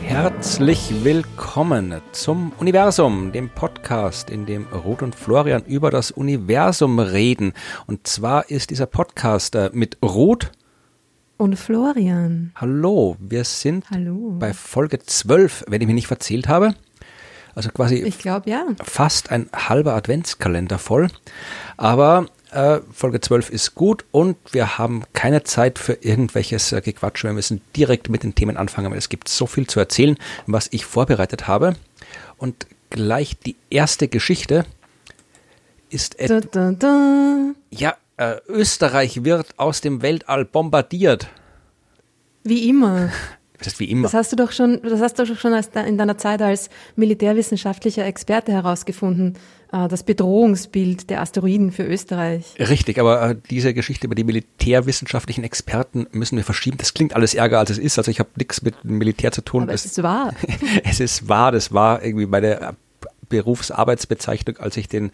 Herzlich willkommen zum Universum, dem Podcast, in dem Ruth und Florian über das Universum reden. Und zwar ist dieser Podcast äh, mit Ruth und Florian. Hallo, wir sind Hallo. bei Folge 12, wenn ich mich nicht verzählt habe. Also quasi ich glaube ja. fast ein halber Adventskalender voll. Aber äh, Folge 12 ist gut und wir haben keine Zeit für irgendwelches äh, Gequatsch. Wir müssen direkt mit den Themen anfangen, weil es gibt so viel zu erzählen, was ich vorbereitet habe. Und gleich die erste Geschichte ist da, da, da. ja äh, Österreich wird aus dem Weltall bombardiert. Wie immer. Das ist wie immer. Das hast du doch schon, das hast du doch schon in deiner Zeit als militärwissenschaftlicher Experte herausgefunden, äh, das Bedrohungsbild der Asteroiden für Österreich. Richtig, aber äh, diese Geschichte über die militärwissenschaftlichen Experten müssen wir verschieben. Das klingt alles ärger, als es ist. Also ich habe nichts mit dem Militär zu tun. Aber es ist wahr. es ist wahr, das war irgendwie meine Berufsarbeitsbezeichnung, als ich den,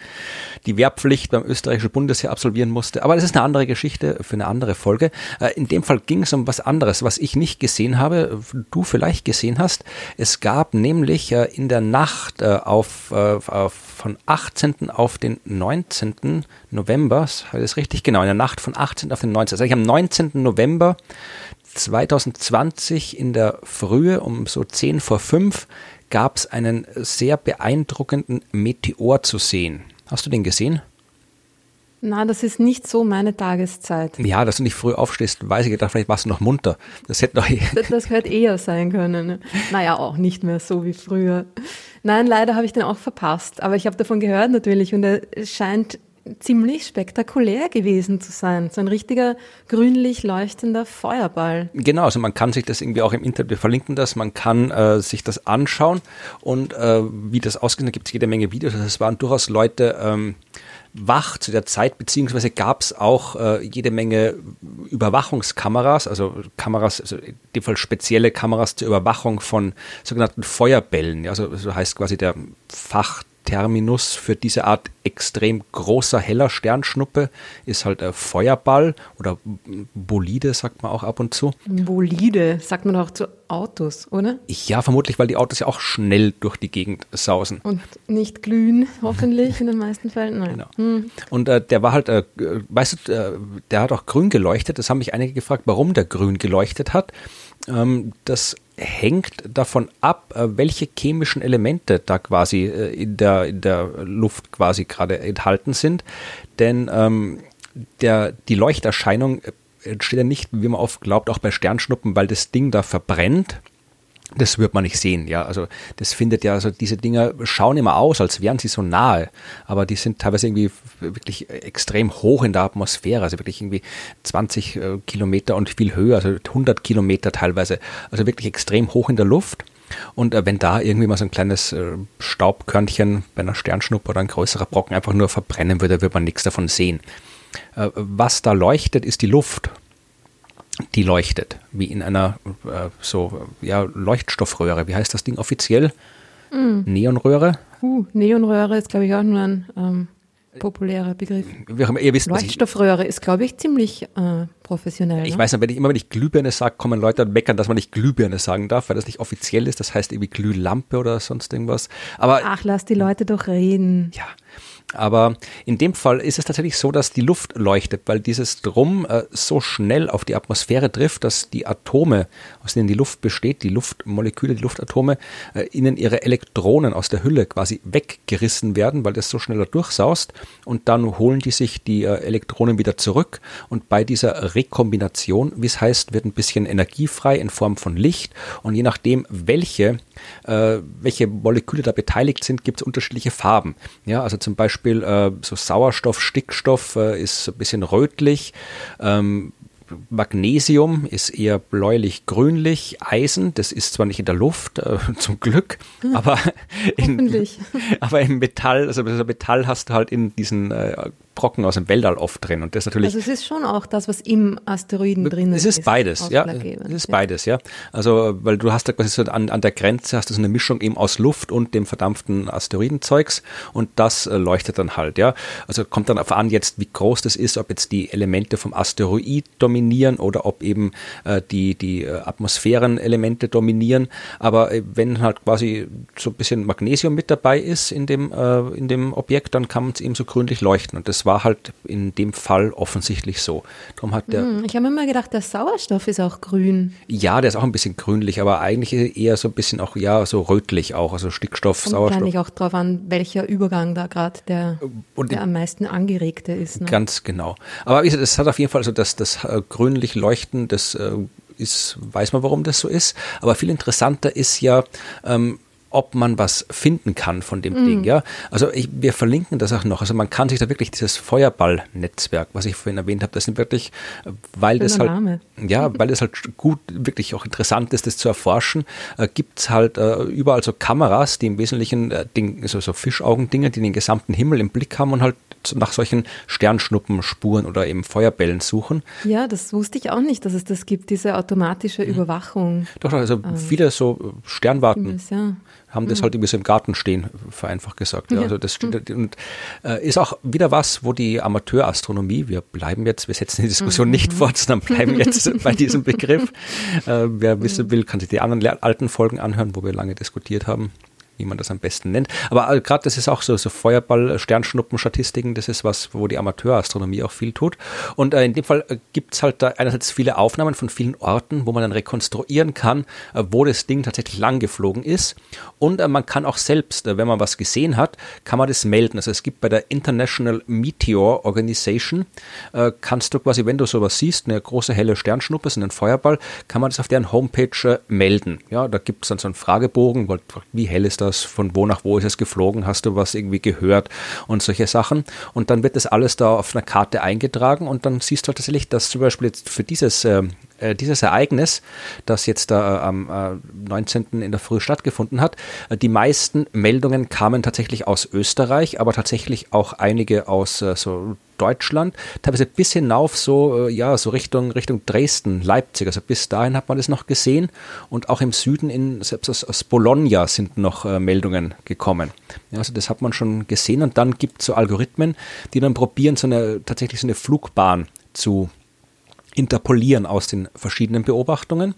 die Wehrpflicht beim österreichischen Bundesheer absolvieren musste. Aber das ist eine andere Geschichte für eine andere Folge. Äh, in dem Fall ging es um was anderes, was ich nicht gesehen habe, du vielleicht gesehen hast. Es gab nämlich äh, in der Nacht äh, auf, auf von 18. auf den 19. November, das richtig? Genau, in der Nacht von 18. auf den 19. Also ich am 19. November 2020 in der Frühe um so 10 vor 5 gab es einen sehr beeindruckenden Meteor zu sehen. Hast du den gesehen? Na, das ist nicht so meine Tageszeit. Ja, dass du nicht früh aufstehst, weiß ich gedacht, vielleicht warst du noch munter. Das hätte noch. das, das hätte eher sein können. Naja, auch nicht mehr so wie früher. Nein, leider habe ich den auch verpasst. Aber ich habe davon gehört natürlich und er scheint ziemlich spektakulär gewesen zu sein. So ein richtiger grünlich leuchtender Feuerball. Genau, also man kann sich das irgendwie auch im Internet, wir verlinken das, man kann äh, sich das anschauen und äh, wie das ausgeht, da gibt es jede Menge Videos. Also es waren durchaus Leute ähm, wach zu der Zeit, beziehungsweise gab es auch äh, jede Menge Überwachungskameras, also Kameras, also in dem Fall spezielle Kameras zur Überwachung von sogenannten Feuerbällen. Ja, also so heißt quasi der Fach Terminus für diese Art extrem großer heller Sternschnuppe ist halt ein Feuerball oder Bolide sagt man auch ab und zu. Bolide sagt man auch zu Autos, oder? Ja, vermutlich, weil die Autos ja auch schnell durch die Gegend sausen. Und nicht glühen, hoffentlich in den meisten Fällen. Nein. Genau. Hm. Und äh, der war halt, äh, weißt du, äh, der hat auch grün geleuchtet. Das haben mich einige gefragt, warum der grün geleuchtet hat. Ähm, das hängt davon ab, äh, welche chemischen Elemente da quasi äh, in der, in der Luft quasi gerade enthalten sind. Denn ähm, der, die Leuchterscheinung entsteht ja nicht, wie man oft glaubt, auch bei Sternschnuppen, weil das Ding da verbrennt das wird man nicht sehen, ja. Also das findet ja, also diese Dinger schauen immer aus, als wären sie so nahe, aber die sind teilweise irgendwie wirklich extrem hoch in der Atmosphäre, also wirklich irgendwie 20 äh, Kilometer und viel höher, also 100 Kilometer teilweise, also wirklich extrem hoch in der Luft. Und äh, wenn da irgendwie mal so ein kleines äh, Staubkörnchen bei einer Sternschnuppe oder ein größerer Brocken einfach nur verbrennen würde, würde man nichts davon sehen. Äh, was da leuchtet, ist die Luft die leuchtet, wie in einer äh, so ja, Leuchtstoffröhre. Wie heißt das Ding offiziell? Mm. Neonröhre? Uh, Neonröhre ist, glaube ich, auch nur ein ähm, populärer Begriff. Wisst, Leuchtstoffröhre ist, glaube ich, ziemlich äh, professionell. Ich ne? weiß nicht, wenn ich immer wenn ich Glühbirne sage, kommen Leute und meckern, dass man nicht Glühbirne sagen darf, weil das nicht offiziell ist. Das heißt irgendwie Glühlampe oder sonst irgendwas. Aber Ach, lass die Leute doch reden. Ja. Aber in dem Fall ist es tatsächlich so, dass die Luft leuchtet, weil dieses Drum äh, so schnell auf die Atmosphäre trifft, dass die Atome, aus denen die Luft besteht, die Luftmoleküle, die Luftatome, äh, ihnen ihre Elektronen aus der Hülle quasi weggerissen werden, weil das so schneller durchsaust. Und dann holen die sich die äh, Elektronen wieder zurück. Und bei dieser Rekombination, wie es heißt, wird ein bisschen Energie frei in Form von Licht. Und je nachdem, welche, äh, welche Moleküle da beteiligt sind, gibt es unterschiedliche Farben. Ja, also zum Beispiel Beispiel äh, so Sauerstoff, Stickstoff äh, ist ein bisschen rötlich. Ähm, Magnesium ist eher bläulich-grünlich. Eisen, das ist zwar nicht in der Luft, äh, zum Glück, aber, in, aber im Metall, also Metall hast du halt in diesen äh, Brocken aus dem Weltall oft drin. Und das natürlich. Also es ist schon auch das, was im Asteroiden drin ist. Es ist beides, ja. Es ist beides, ja. Also, weil du hast da quasi so an, an der Grenze hast du so eine Mischung eben aus Luft und dem verdampften Asteroidenzeugs und das äh, leuchtet dann halt, ja. Also kommt dann auf an jetzt, wie groß das ist, ob jetzt die Elemente vom Asteroid dominieren oder ob eben äh, die, die äh, Atmosphärenelemente dominieren. Aber äh, wenn halt quasi so ein bisschen Magnesium mit dabei ist in dem, in dem Objekt, dann kann man es eben so grünlich leuchten. Und das war halt in dem Fall offensichtlich so. Darum hat der, hm, ich habe immer gedacht, der Sauerstoff ist auch grün. Ja, der ist auch ein bisschen grünlich, aber eigentlich eher so ein bisschen auch, ja, so rötlich auch, also Stickstoff, Kommt Sauerstoff. Wahrscheinlich auch darauf an, welcher Übergang da gerade der, der am meisten angeregte ist. Ne? Ganz genau. Aber wie gesagt, es hat auf jeden Fall also das, das äh, grünlich Leuchten, das äh, ist, weiß man, warum das so ist. Aber viel interessanter ist ja, ähm, ob man was finden kann von dem mhm. Ding. Ja, also ich, wir verlinken das auch noch. Also man kann sich da wirklich dieses Feuerball-Netzwerk, was ich vorhin erwähnt habe, das sind wirklich, weil das halt, Name. ja, weil das halt gut, wirklich auch interessant ist, das zu erforschen, äh, gibt es halt äh, überall so Kameras, die im Wesentlichen äh, Ding, so, so Fischaugen-Dinger, die den gesamten Himmel im Blick haben und halt nach solchen Sternschnuppenspuren oder eben Feuerbällen suchen. Ja, das wusste ich auch nicht, dass es das gibt, diese automatische. Überwachung. Doch, also ähm, viele so Sternwarten. Ja haben das mhm. halt irgendwie so im Garten stehen, vereinfacht gesagt. Ja. Also das steht, mhm. und äh, ist auch wieder was, wo die Amateurastronomie, wir bleiben jetzt, wir setzen die Diskussion mhm. nicht fort, sondern bleiben jetzt bei diesem Begriff. Äh, wer wissen will, kann sich die anderen alten Folgen anhören, wo wir lange diskutiert haben wie man das am besten nennt. Aber äh, gerade das ist auch so, so Feuerball, Sternschnuppen, Statistiken, das ist was, wo die Amateurastronomie auch viel tut. Und äh, in dem Fall äh, gibt es halt da einerseits viele Aufnahmen von vielen Orten, wo man dann rekonstruieren kann, äh, wo das Ding tatsächlich lang geflogen ist. Und äh, man kann auch selbst, äh, wenn man was gesehen hat, kann man das melden. Also es gibt bei der International Meteor Organization, kannst du quasi, wenn du sowas siehst, eine große helle Sternschnuppe, so einen Feuerball, kann man das auf deren Homepage melden. Ja, da gibt es dann so einen Fragebogen, wie hell ist das? Das, von wo nach wo ist es geflogen, hast du was irgendwie gehört und solche Sachen. Und dann wird das alles da auf einer Karte eingetragen und dann siehst du halt tatsächlich, dass zum Beispiel jetzt für dieses äh, äh dieses Ereignis, das jetzt äh, am äh, 19. in der Früh stattgefunden hat, äh, die meisten Meldungen kamen tatsächlich aus Österreich, aber tatsächlich auch einige aus äh, so Deutschland, teilweise bis hinauf so, äh, ja, so Richtung, Richtung Dresden, Leipzig. Also bis dahin hat man das noch gesehen. Und auch im Süden, in, selbst aus, aus Bologna sind noch äh, Meldungen gekommen. Ja, also das hat man schon gesehen. Und dann gibt es so Algorithmen, die dann probieren, so eine, tatsächlich so eine Flugbahn zu interpolieren aus den verschiedenen Beobachtungen.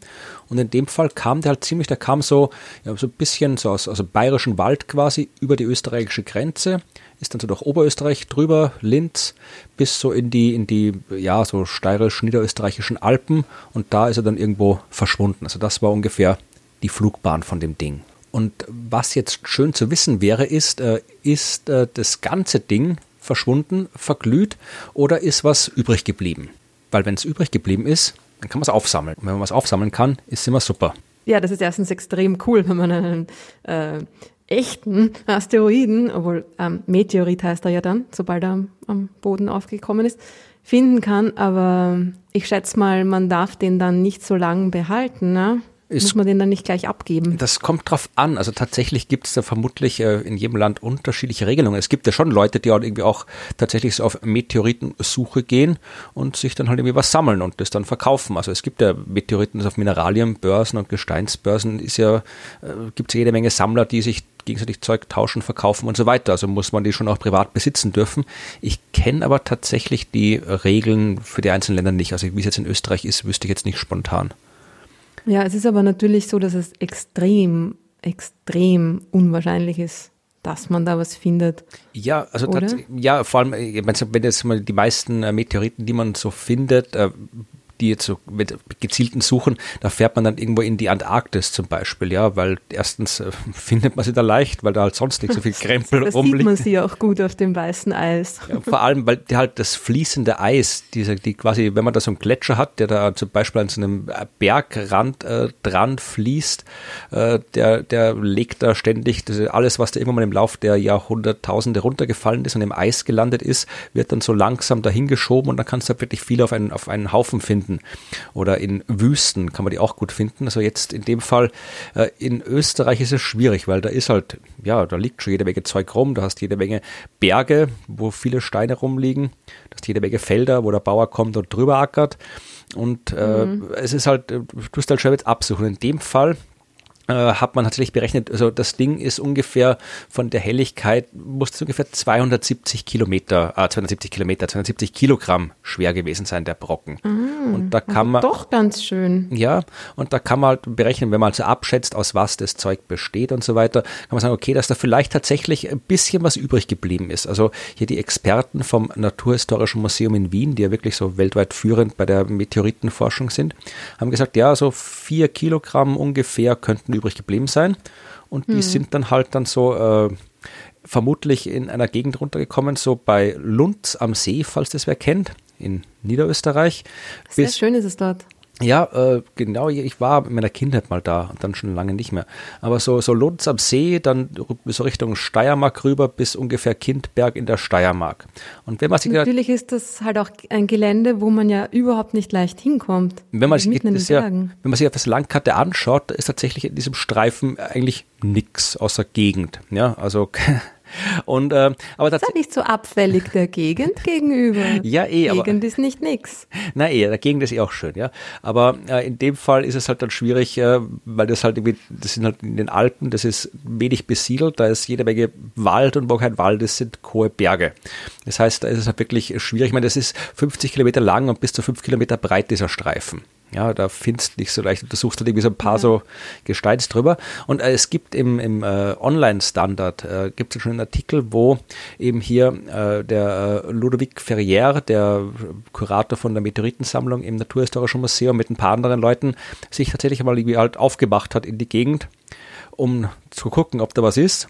Und in dem Fall kam der halt ziemlich, der kam so, ja, so ein bisschen so aus, aus dem bayerischen Wald quasi über die österreichische Grenze ist dann so durch Oberösterreich drüber, Linz, bis so in die, in die, ja, so steirisch-niederösterreichischen Alpen und da ist er dann irgendwo verschwunden. Also das war ungefähr die Flugbahn von dem Ding. Und was jetzt schön zu wissen wäre, ist, äh, ist äh, das ganze Ding verschwunden, verglüht oder ist was übrig geblieben? Weil wenn es übrig geblieben ist, dann kann man es aufsammeln. Und wenn man was aufsammeln kann, ist es immer super. Ja, das ist erstens extrem cool, wenn man einen äh, echten Asteroiden, obwohl ähm, Meteorit heißt er ja dann, sobald er am, am Boden aufgekommen ist, finden kann. Aber ich schätze mal, man darf den dann nicht so lange behalten. Ne? Ist, Muss man den dann nicht gleich abgeben? Das kommt drauf an. Also tatsächlich gibt es da vermutlich äh, in jedem Land unterschiedliche Regelungen. Es gibt ja schon Leute, die auch irgendwie auch tatsächlich so auf Meteoritensuche gehen und sich dann halt irgendwie was sammeln und das dann verkaufen. Also es gibt ja Meteoriten auf Mineralienbörsen und Gesteinsbörsen ist ja, äh, gibt es jede Menge Sammler, die sich gegenseitig Zeug tauschen, verkaufen und so weiter. Also muss man die schon auch privat besitzen dürfen. Ich kenne aber tatsächlich die Regeln für die einzelnen Länder nicht. Also wie es jetzt in Österreich ist, wüsste ich jetzt nicht spontan. Ja, es ist aber natürlich so, dass es extrem, extrem unwahrscheinlich ist, dass man da was findet. Ja, also ja, vor allem, wenn jetzt mal die meisten äh, Meteoriten, die man so findet, äh, die jetzt so mit gezielten Suchen, da fährt man dann irgendwo in die Antarktis zum Beispiel, ja, weil erstens äh, findet man sie da leicht, weil da halt sonst nicht so viel Krempel das rumliegt. sieht man sie auch gut auf dem weißen Eis. Ja, vor allem, weil die halt das fließende Eis, diese, die quasi, wenn man da so einen Gletscher hat, der da zum Beispiel an so einem Bergrand äh, dran fließt, äh, der, der legt da ständig alles, was da irgendwann mal im Lauf der Jahrhunderttausende runtergefallen ist und im Eis gelandet ist, wird dann so langsam dahingeschoben und dann kannst du halt wirklich viel auf einen, auf einen Haufen finden finden. Oder in Wüsten kann man die auch gut finden. Also jetzt in dem Fall äh, in Österreich ist es schwierig, weil da ist halt, ja, da liegt schon jede Menge Zeug rum. Du hast jede Menge Berge, wo viele Steine rumliegen. Du hast jede Menge Felder, wo der Bauer kommt und drüber ackert. Und äh, mhm. es ist halt, du musst halt schon jetzt absuchen. In dem Fall äh, hat man tatsächlich berechnet, also das Ding ist ungefähr von der Helligkeit, muss es ungefähr 270 Kilometer, äh, 270 Kilometer, 270 Kilogramm schwer gewesen sein, der Brocken. Mm, und da kann man. Doch ganz schön. Ja, und da kann man halt berechnen, wenn man also abschätzt, aus was das Zeug besteht und so weiter, kann man sagen, okay, dass da vielleicht tatsächlich ein bisschen was übrig geblieben ist. Also hier die Experten vom Naturhistorischen Museum in Wien, die ja wirklich so weltweit führend bei der Meteoritenforschung sind, haben gesagt, ja, so vier Kilogramm ungefähr könnten übrig geblieben sein. Und die hm. sind dann halt dann so äh, vermutlich in einer Gegend runtergekommen, so bei Lund am See, falls das wer kennt, in Niederösterreich. Sehr Bis, schön ist es dort. Ja, äh, genau, ich war in meiner Kindheit mal da und dann schon lange nicht mehr. Aber so, so Lunds am See, dann so Richtung Steiermark rüber bis ungefähr Kindberg in der Steiermark. Und wenn man sich Natürlich ist das halt auch ein Gelände, wo man ja überhaupt nicht leicht hinkommt. Wenn man, sich, ja, wenn man sich auf das Landkarte anschaut, ist tatsächlich in diesem Streifen eigentlich nichts außer Gegend. Ja, also Und, äh, aber das ist ja nicht so abfällig der Gegend gegenüber. ja, eh. Gegend ist nicht nix. Na eh, der Gegend ist eh auch schön, ja. Aber äh, in dem Fall ist es halt dann schwierig, äh, weil das halt irgendwie, das sind halt in den Alpen, das ist wenig besiedelt, da ist jede Menge Wald und wo kein Wald ist, sind hohe Berge. Das heißt, da ist es halt wirklich schwierig. Ich meine, das ist 50 Kilometer lang und bis zu 5 Kilometer breit dieser Streifen. Ja, da findest du nicht so leicht, du suchst halt irgendwie so ein paar ja. so Gesteins drüber. Und äh, es gibt im, im äh, Online-Standard, äh, gibt es schon einen Artikel, wo eben hier äh, der äh, Ludovic Ferrier, der Kurator von der Meteoritensammlung im Naturhistorischen Museum mit ein paar anderen Leuten, sich tatsächlich mal irgendwie halt aufgemacht hat in die Gegend, um zu gucken, ob da was ist.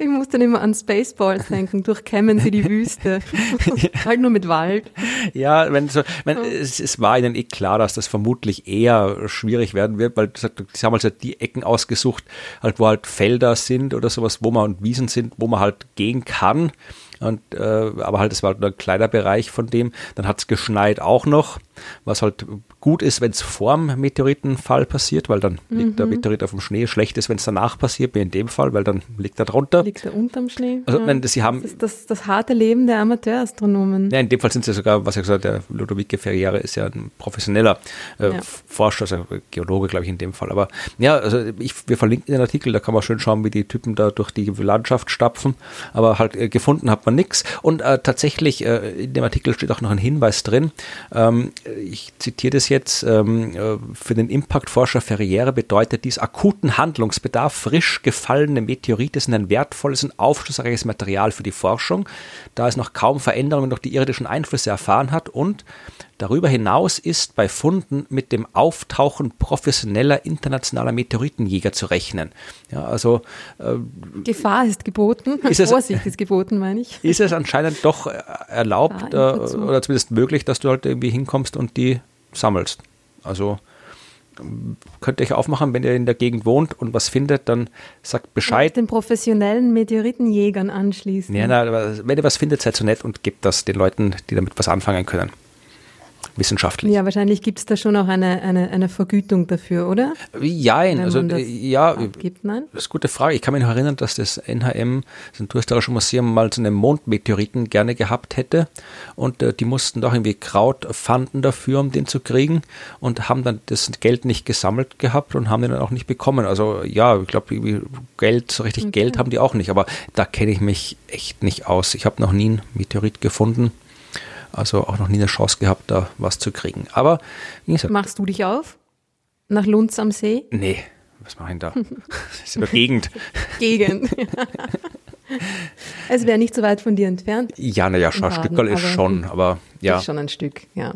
Ich muss dann immer an Spaceballs denken, durchkämmen sie die Wüste. halt nur mit Wald. Ja, wenn so, wenn, es, es, war ihnen eh klar, dass das vermutlich eher schwierig werden wird, weil sie haben halt die Ecken ausgesucht, halt, wo halt Felder sind oder sowas, wo man und Wiesen sind, wo man halt gehen kann. Und, äh, aber halt, es war nur ein kleiner Bereich von dem. Dann hat es geschneit auch noch, was halt gut ist, wenn es vorm Meteoritenfall passiert, weil dann mhm. liegt der mhm. Meteorit auf dem Schnee. Schlecht ist, wenn es danach passiert, wie in dem Fall, weil dann liegt er drunter. Liegt er unterm Schnee? Also, ja. nein, sie haben, das ist das, das harte Leben der Amateurastronomen. Ja, in dem Fall sind sie sogar, was ich gesagt habe, der Ludovico Ferriere ist ja ein professioneller äh, ja. Forscher, also Geologe, glaube ich, in dem Fall. Aber ja, also ich, wir verlinken den Artikel, da kann man schön schauen, wie die Typen da durch die Landschaft stapfen. Aber halt äh, gefunden hat man nichts. Und äh, tatsächlich, äh, in dem Artikel steht auch noch ein Hinweis drin. Ähm, ich zitiere das jetzt, ähm, äh, für den Impactforscher Ferriere bedeutet dies akuten Handlungsbedarf. Frisch gefallene Meteorite sind ein wertvolles und aufschlussreiches Material für die Forschung, da es noch kaum Veränderungen durch die irdischen Einflüsse erfahren hat und Darüber hinaus ist bei Funden mit dem Auftauchen professioneller internationaler Meteoritenjäger zu rechnen. Ja, also äh, Gefahr ist geboten, ist es, Vorsicht ist geboten, meine ich. Ist es anscheinend doch äh, erlaubt äh, oder zumindest möglich, dass du halt irgendwie hinkommst und die sammelst. Also könnt ihr euch aufmachen, wenn ihr in der Gegend wohnt und was findet, dann sagt Bescheid. Den professionellen Meteoritenjägern anschließen. Ja, na, wenn ihr was findet, seid so nett und gebt das den Leuten, die damit was anfangen können wissenschaftlich. Ja, wahrscheinlich gibt es da schon auch eine, eine, eine Vergütung dafür, oder? Ja, also ja, abgibt, nein? das ist eine gute Frage. Ich kann mich noch erinnern, dass das NHM, das Naturhistorische Museum, mal so einen Mondmeteoriten gerne gehabt hätte und äh, die mussten doch irgendwie Kraut fanden dafür, um den zu kriegen und haben dann das Geld nicht gesammelt gehabt und haben den dann auch nicht bekommen. Also ja, ich glaube, Geld, so richtig okay. Geld haben die auch nicht, aber da kenne ich mich echt nicht aus. Ich habe noch nie einen Meteorit gefunden. Also auch noch nie eine Chance gehabt, da was zu kriegen. Aber wie gesagt, Machst du dich auf? Nach Lunds am See? Nee, was mache ich denn da? Das ist der Gegend. Gegend. es wäre nicht so weit von dir entfernt. Ja, naja, Stückerl ist schon, aber ja. Ist schon ein Stück, ja.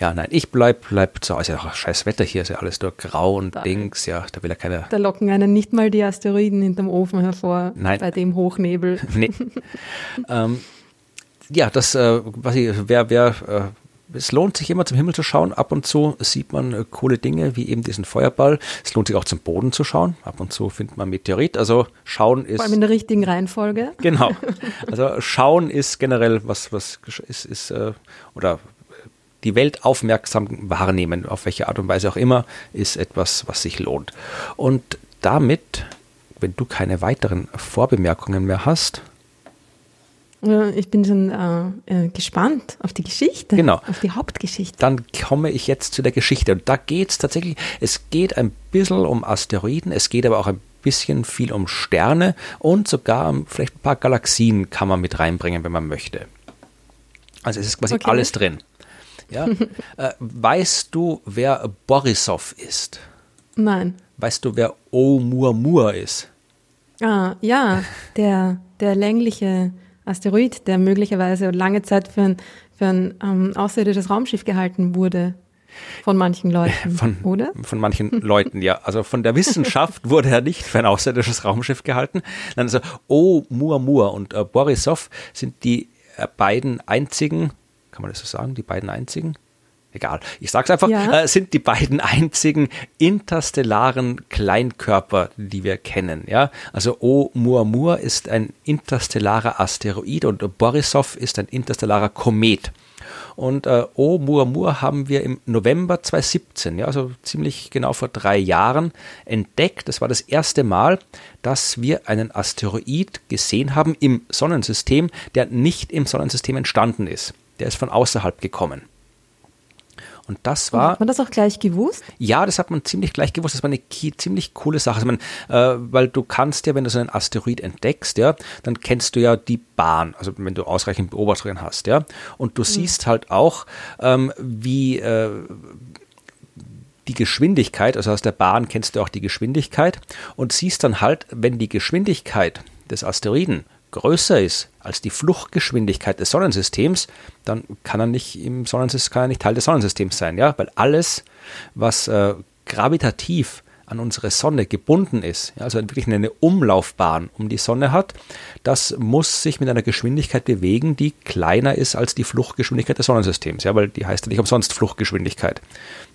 Ja, nein, ich bleib, bleib zu Hause. Ja, scheiß Wetter hier, ist ja alles nur grau und da, Dings, ja, da will ja keiner. Da locken einen nicht mal die Asteroiden hinterm Ofen hervor. Nein. Bei dem Hochnebel. Nee. ähm, ja, das, äh, was ich, wer, wer, äh, es lohnt sich immer zum Himmel zu schauen. Ab und zu sieht man äh, coole Dinge, wie eben diesen Feuerball. Es lohnt sich auch zum Boden zu schauen. Ab und zu findet man Meteorit. Also schauen ist. Vor allem in der richtigen Reihenfolge. Genau. Also schauen ist generell was, was ist, ist äh, oder die Welt aufmerksam wahrnehmen, auf welche Art und Weise auch immer, ist etwas, was sich lohnt. Und damit, wenn du keine weiteren Vorbemerkungen mehr hast, ich bin schon äh, äh, gespannt auf die Geschichte, genau. auf die Hauptgeschichte. Dann komme ich jetzt zu der Geschichte. Und da geht es tatsächlich, es geht ein bisschen um Asteroiden, es geht aber auch ein bisschen viel um Sterne und sogar um vielleicht ein paar Galaxien kann man mit reinbringen, wenn man möchte. Also es ist quasi okay. alles drin. Ja? äh, weißt du, wer Borisov ist? Nein. Weißt du, wer Oumuamua ist? Ah, ja, der, der längliche Asteroid, der möglicherweise lange Zeit für ein, für ein ähm, außerirdisches Raumschiff gehalten wurde. Von manchen Leuten, von, oder? Von manchen Leuten, ja. Also von der Wissenschaft wurde er nicht für ein außerirdisches Raumschiff gehalten. Nein, also Oumuamua und äh, Borisov sind die äh, beiden einzigen, kann man das so sagen, die beiden einzigen egal, ich sag's einfach, ja. äh, sind die beiden einzigen interstellaren Kleinkörper, die wir kennen. Ja? Also Oumuamua ist ein interstellarer Asteroid und Borisov ist ein interstellarer Komet. Und äh, Oumuamua haben wir im November 2017, ja, also ziemlich genau vor drei Jahren, entdeckt. Das war das erste Mal, dass wir einen Asteroid gesehen haben im Sonnensystem, der nicht im Sonnensystem entstanden ist. Der ist von außerhalb gekommen. Und das war. Hat man das auch gleich gewusst? Ja, das hat man ziemlich gleich gewusst. Das war eine ziemlich coole Sache. Also man, äh, weil du kannst ja, wenn du so einen Asteroid entdeckst, ja, dann kennst du ja die Bahn, also wenn du ausreichend Beobachtungen hast, ja. Und du mhm. siehst halt auch, ähm, wie äh, die Geschwindigkeit, also aus der Bahn kennst du auch die Geschwindigkeit und siehst dann halt, wenn die Geschwindigkeit des Asteroiden größer ist als die Fluchtgeschwindigkeit des Sonnensystems, dann kann er nicht im Sonnensystem, kann er nicht Teil des Sonnensystems sein, ja, weil alles, was äh, gravitativ an unsere Sonne gebunden ist, ja, also wirklich eine Umlaufbahn um die Sonne hat, das muss sich mit einer Geschwindigkeit bewegen, die kleiner ist als die Fluchtgeschwindigkeit des Sonnensystems, ja, weil die heißt ja nicht umsonst Fluchtgeschwindigkeit.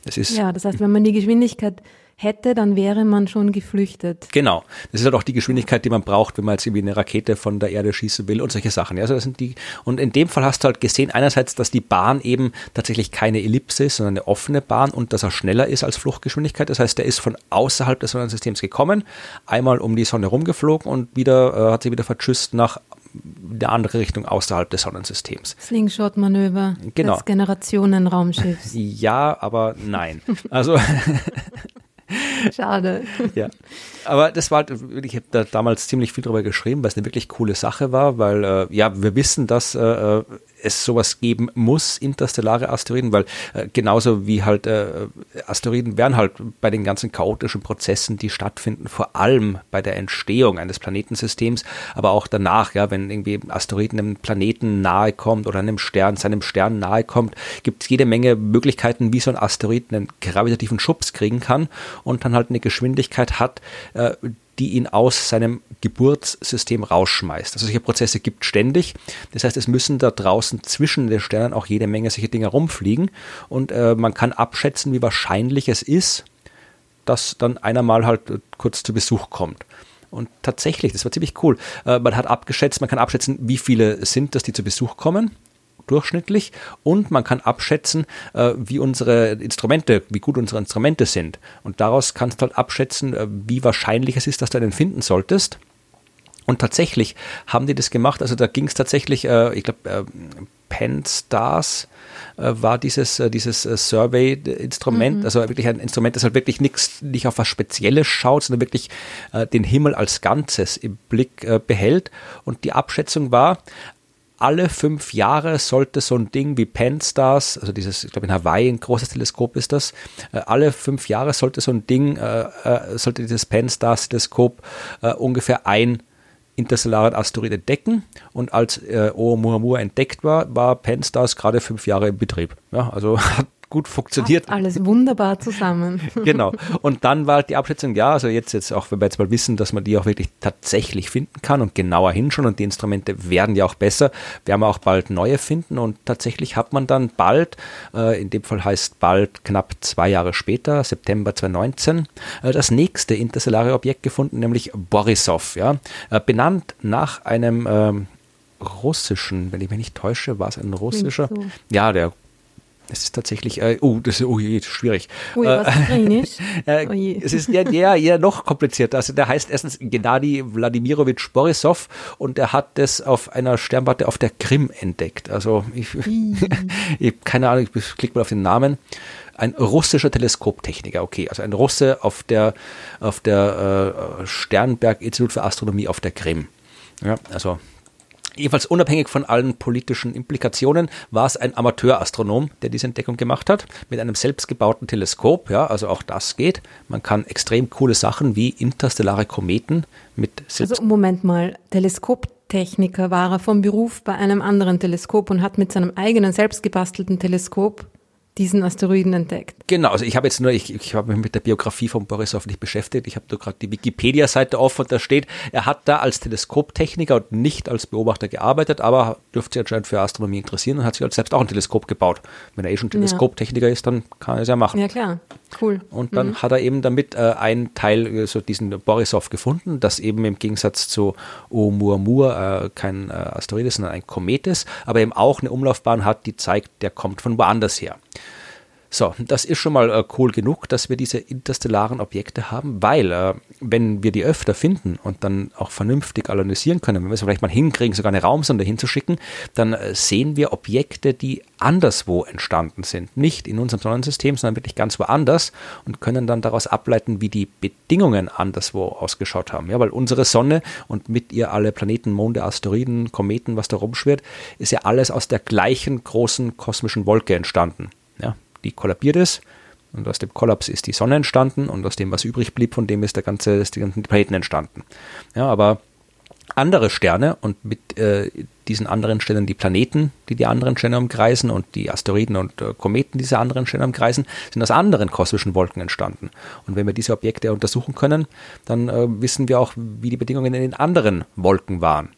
Das ist ja, das heißt, wenn man die Geschwindigkeit hätte, dann wäre man schon geflüchtet. Genau. Das ist halt auch die Geschwindigkeit, die man braucht, wenn man jetzt irgendwie eine Rakete von der Erde schießen will und solche Sachen. Also das sind die, und in dem Fall hast du halt gesehen, einerseits, dass die Bahn eben tatsächlich keine Ellipse ist, sondern eine offene Bahn und dass er schneller ist als Fluchtgeschwindigkeit. Das heißt, er ist von außerhalb des Sonnensystems gekommen, einmal um die Sonne rumgeflogen und wieder äh, hat sie wieder vertschüsst nach der andere Richtung außerhalb des Sonnensystems. Slingshot-Manöver genau. des Generationen-Raumschiffs. Ja, aber nein. Also Schade. Ja. Aber das war, ich habe da damals ziemlich viel drüber geschrieben, weil es eine wirklich coole Sache war, weil äh, ja, wir wissen, dass äh, äh es sowas geben muss, interstellare Asteroiden, weil äh, genauso wie halt äh, Asteroiden werden halt bei den ganzen chaotischen Prozessen, die stattfinden, vor allem bei der Entstehung eines Planetensystems, aber auch danach, ja, wenn irgendwie Asteroiden einem Planeten nahe kommt oder einem Stern, seinem Stern nahe kommt, gibt es jede Menge Möglichkeiten, wie so ein Asteroid einen gravitativen Schubs kriegen kann und dann halt eine Geschwindigkeit hat, äh, die ihn aus seinem Geburtssystem rausschmeißt. Also solche Prozesse gibt ständig. Das heißt, es müssen da draußen zwischen den Sternen auch jede Menge solche Dinge rumfliegen und äh, man kann abschätzen, wie wahrscheinlich es ist, dass dann einer mal halt äh, kurz zu Besuch kommt. Und tatsächlich, das war ziemlich cool. Äh, man hat abgeschätzt, man kann abschätzen, wie viele sind das, die zu Besuch kommen durchschnittlich und man kann abschätzen, äh, wie unsere Instrumente, wie gut unsere Instrumente sind. Und daraus kannst du halt abschätzen, äh, wie wahrscheinlich es ist, dass du einen finden solltest. Und tatsächlich haben die das gemacht. Also da ging es tatsächlich, äh, ich glaube, äh, Penn Stars äh, war dieses, äh, dieses äh, Survey-Instrument, mhm. also wirklich ein Instrument, das halt wirklich nichts, nicht auf was Spezielles schaut, sondern wirklich den Himmel als Ganzes im Blick behält. Und die Abschätzung war, alle fünf Jahre sollte so ein Ding wie Pan-STARRS, also dieses, ich glaube in Hawaii ein großes Teleskop ist das, äh, alle fünf Jahre sollte so ein Ding, äh, äh, sollte dieses Pan-STARRS-Teleskop äh, ungefähr ein interstellaren Asteroid entdecken und als äh, Oumuamua entdeckt war, war Pan-STARRS gerade fünf Jahre in Betrieb. Ja, also hat gut funktioniert. Passt alles wunderbar zusammen. genau. Und dann war die Abschätzung, ja, also jetzt, jetzt auch, wenn wir jetzt mal wissen, dass man die auch wirklich tatsächlich finden kann und genauer hinschauen und die Instrumente werden ja auch besser, werden wir auch bald neue finden und tatsächlich hat man dann bald, äh, in dem Fall heißt bald knapp zwei Jahre später, September 2019, äh, das nächste interstellare Objekt gefunden, nämlich Borisov, ja, äh, benannt nach einem ähm, russischen, wenn ich mich nicht täusche, war es ein russischer, so. ja, der Es ist tatsächlich, äh, oh, das ist oh, je, schwierig. Ui, was äh, drin ist. äh, Oje. es ist ja, ja, ja noch komplizierter. Also der heißt erstens Gennady Wladimirovich Borisov und er hat das auf einer Sternwarte auf der Krim entdeckt. Also ich, ich keine Ahnung, ich klicke mal auf den Namen. Ein russischer Teleskoptechniker, okay, also ein Russe auf der auf der äh, Sternberg Institut für Astronomie auf der Krim. Ja, also Jedenfalls unabhängig von allen politischen Implikationen war es ein Amateurastronom, der diese Entdeckung gemacht hat, mit einem selbstgebauten Teleskop. Ja, also auch das geht. Man kann extrem coole Sachen wie interstellare Kometen mit selbst Also Moment mal, Teleskoptechniker war er vom Beruf bei einem anderen Teleskop und hat mit seinem eigenen selbstgebastelten Teleskop diesen Asteroiden entdeckt. Genau, also ich habe jetzt nur, ich, ich habe mich mit der Biografie von Borisov nicht beschäftigt. Ich habe nur gerade die Wikipedia-Seite offen und da steht, er hat da als Teleskoptechniker und nicht als Beobachter gearbeitet, aber dürfte sich anscheinend für Astronomie interessieren und hat sich halt selbst auch ein Teleskop gebaut. Wenn er eh schon Teleskoptechniker ist, dann kann er es ja machen. Ja klar, cool. Und dann hat er eben damit äh, einen Teil, äh, so diesen Borisov gefunden, das eben im Gegensatz zu Oumuamua äh, kein äh, Asteroid ist, sondern ein Komet ist, aber eben auch eine Umlaufbahn hat, die zeigt, der kommt von woanders her. So, das ist schon mal äh, cool genug, dass wir diese interstellaren Objekte haben, weil äh, wenn wir die öfter finden und dann auch vernünftig analysieren können, wenn wir es vielleicht mal hinkriegen, sogar eine Raumsonde hinzuschicken, dann äh, sehen wir Objekte, die anderswo entstanden sind. Nicht in unserem Sonnensystem, sondern wirklich ganz woanders und können dann daraus ableiten, wie die Bedingungen anderswo ausgeschaut haben. Ja, weil unsere Sonne und mit ihr alle Planeten, Monde, Asteroiden, Kometen, was da rumschwirrt, ist ja alles aus der gleichen großen kosmischen Wolke entstanden. Die kollabiert ist. Und aus dem Kollaps ist die Sonne entstanden und aus dem, was übrig blieb, von dem ist der ganze, ist die ganzen Planeten entstanden. Ja, aber andere Sterne und mit äh, diesen anderen Sternen die Planeten, die die anderen Sterne umkreisen und die Asteroiden und äh, Kometen, die diese anderen Sterne umkreisen, sind aus anderen kosmischen Wolken entstanden. Und wenn wir diese Objekte untersuchen können, dann äh, wissen wir auch, wie die Bedingungen in den anderen Wolken waren.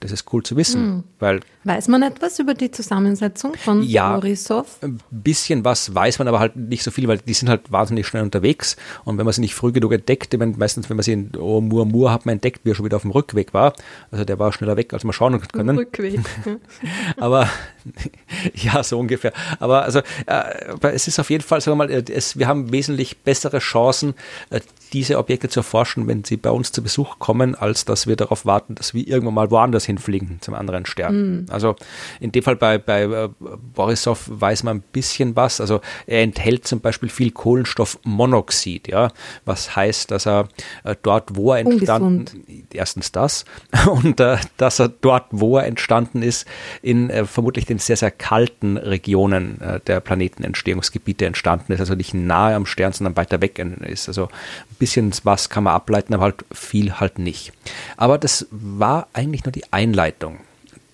Das ist cool zu wissen, Hm. weil Weiß man etwas über die Zusammensetzung von Ja. Borisov? ein bisschen was weiß man, aber halt nicht so viel, weil die sind halt wahnsinnig schnell unterwegs. Und wenn man sie nicht früh genug entdeckt, meine, meistens, wenn man sie in Oumuamua hat man entdeckt, wie er schon wieder auf dem Rückweg war. Also der war schneller weg, als wir schauen können. Rückweg. Aber ja, so ungefähr. Aber also, äh, aber es ist auf jeden Fall, sagen wir mal, äh, es, wir haben wesentlich bessere Chancen, äh, diese Objekte zu erforschen, wenn sie bei uns zu Besuch kommen, als dass wir darauf warten, dass wir irgendwann mal woanders hinfliegen, zum anderen Stern. Also in dem Fall bei, bei äh, Borisov weiß man ein bisschen was. Also er enthält zum Beispiel viel Kohlenstoffmonoxid, ja, was heißt, dass er äh, dort, wo er entstanden, erstens das und äh, dass er dort, wo er entstanden ist, in äh, vermutlich den sehr, sehr kalten Regionen äh, der Planetenentstehungsgebiete entstanden ist, also nicht nahe am Stern, sondern weiter weg ist. Also ein bisschen was kann man ableiten, aber halt viel halt nicht. Aber das war eigentlich nur die Einleitung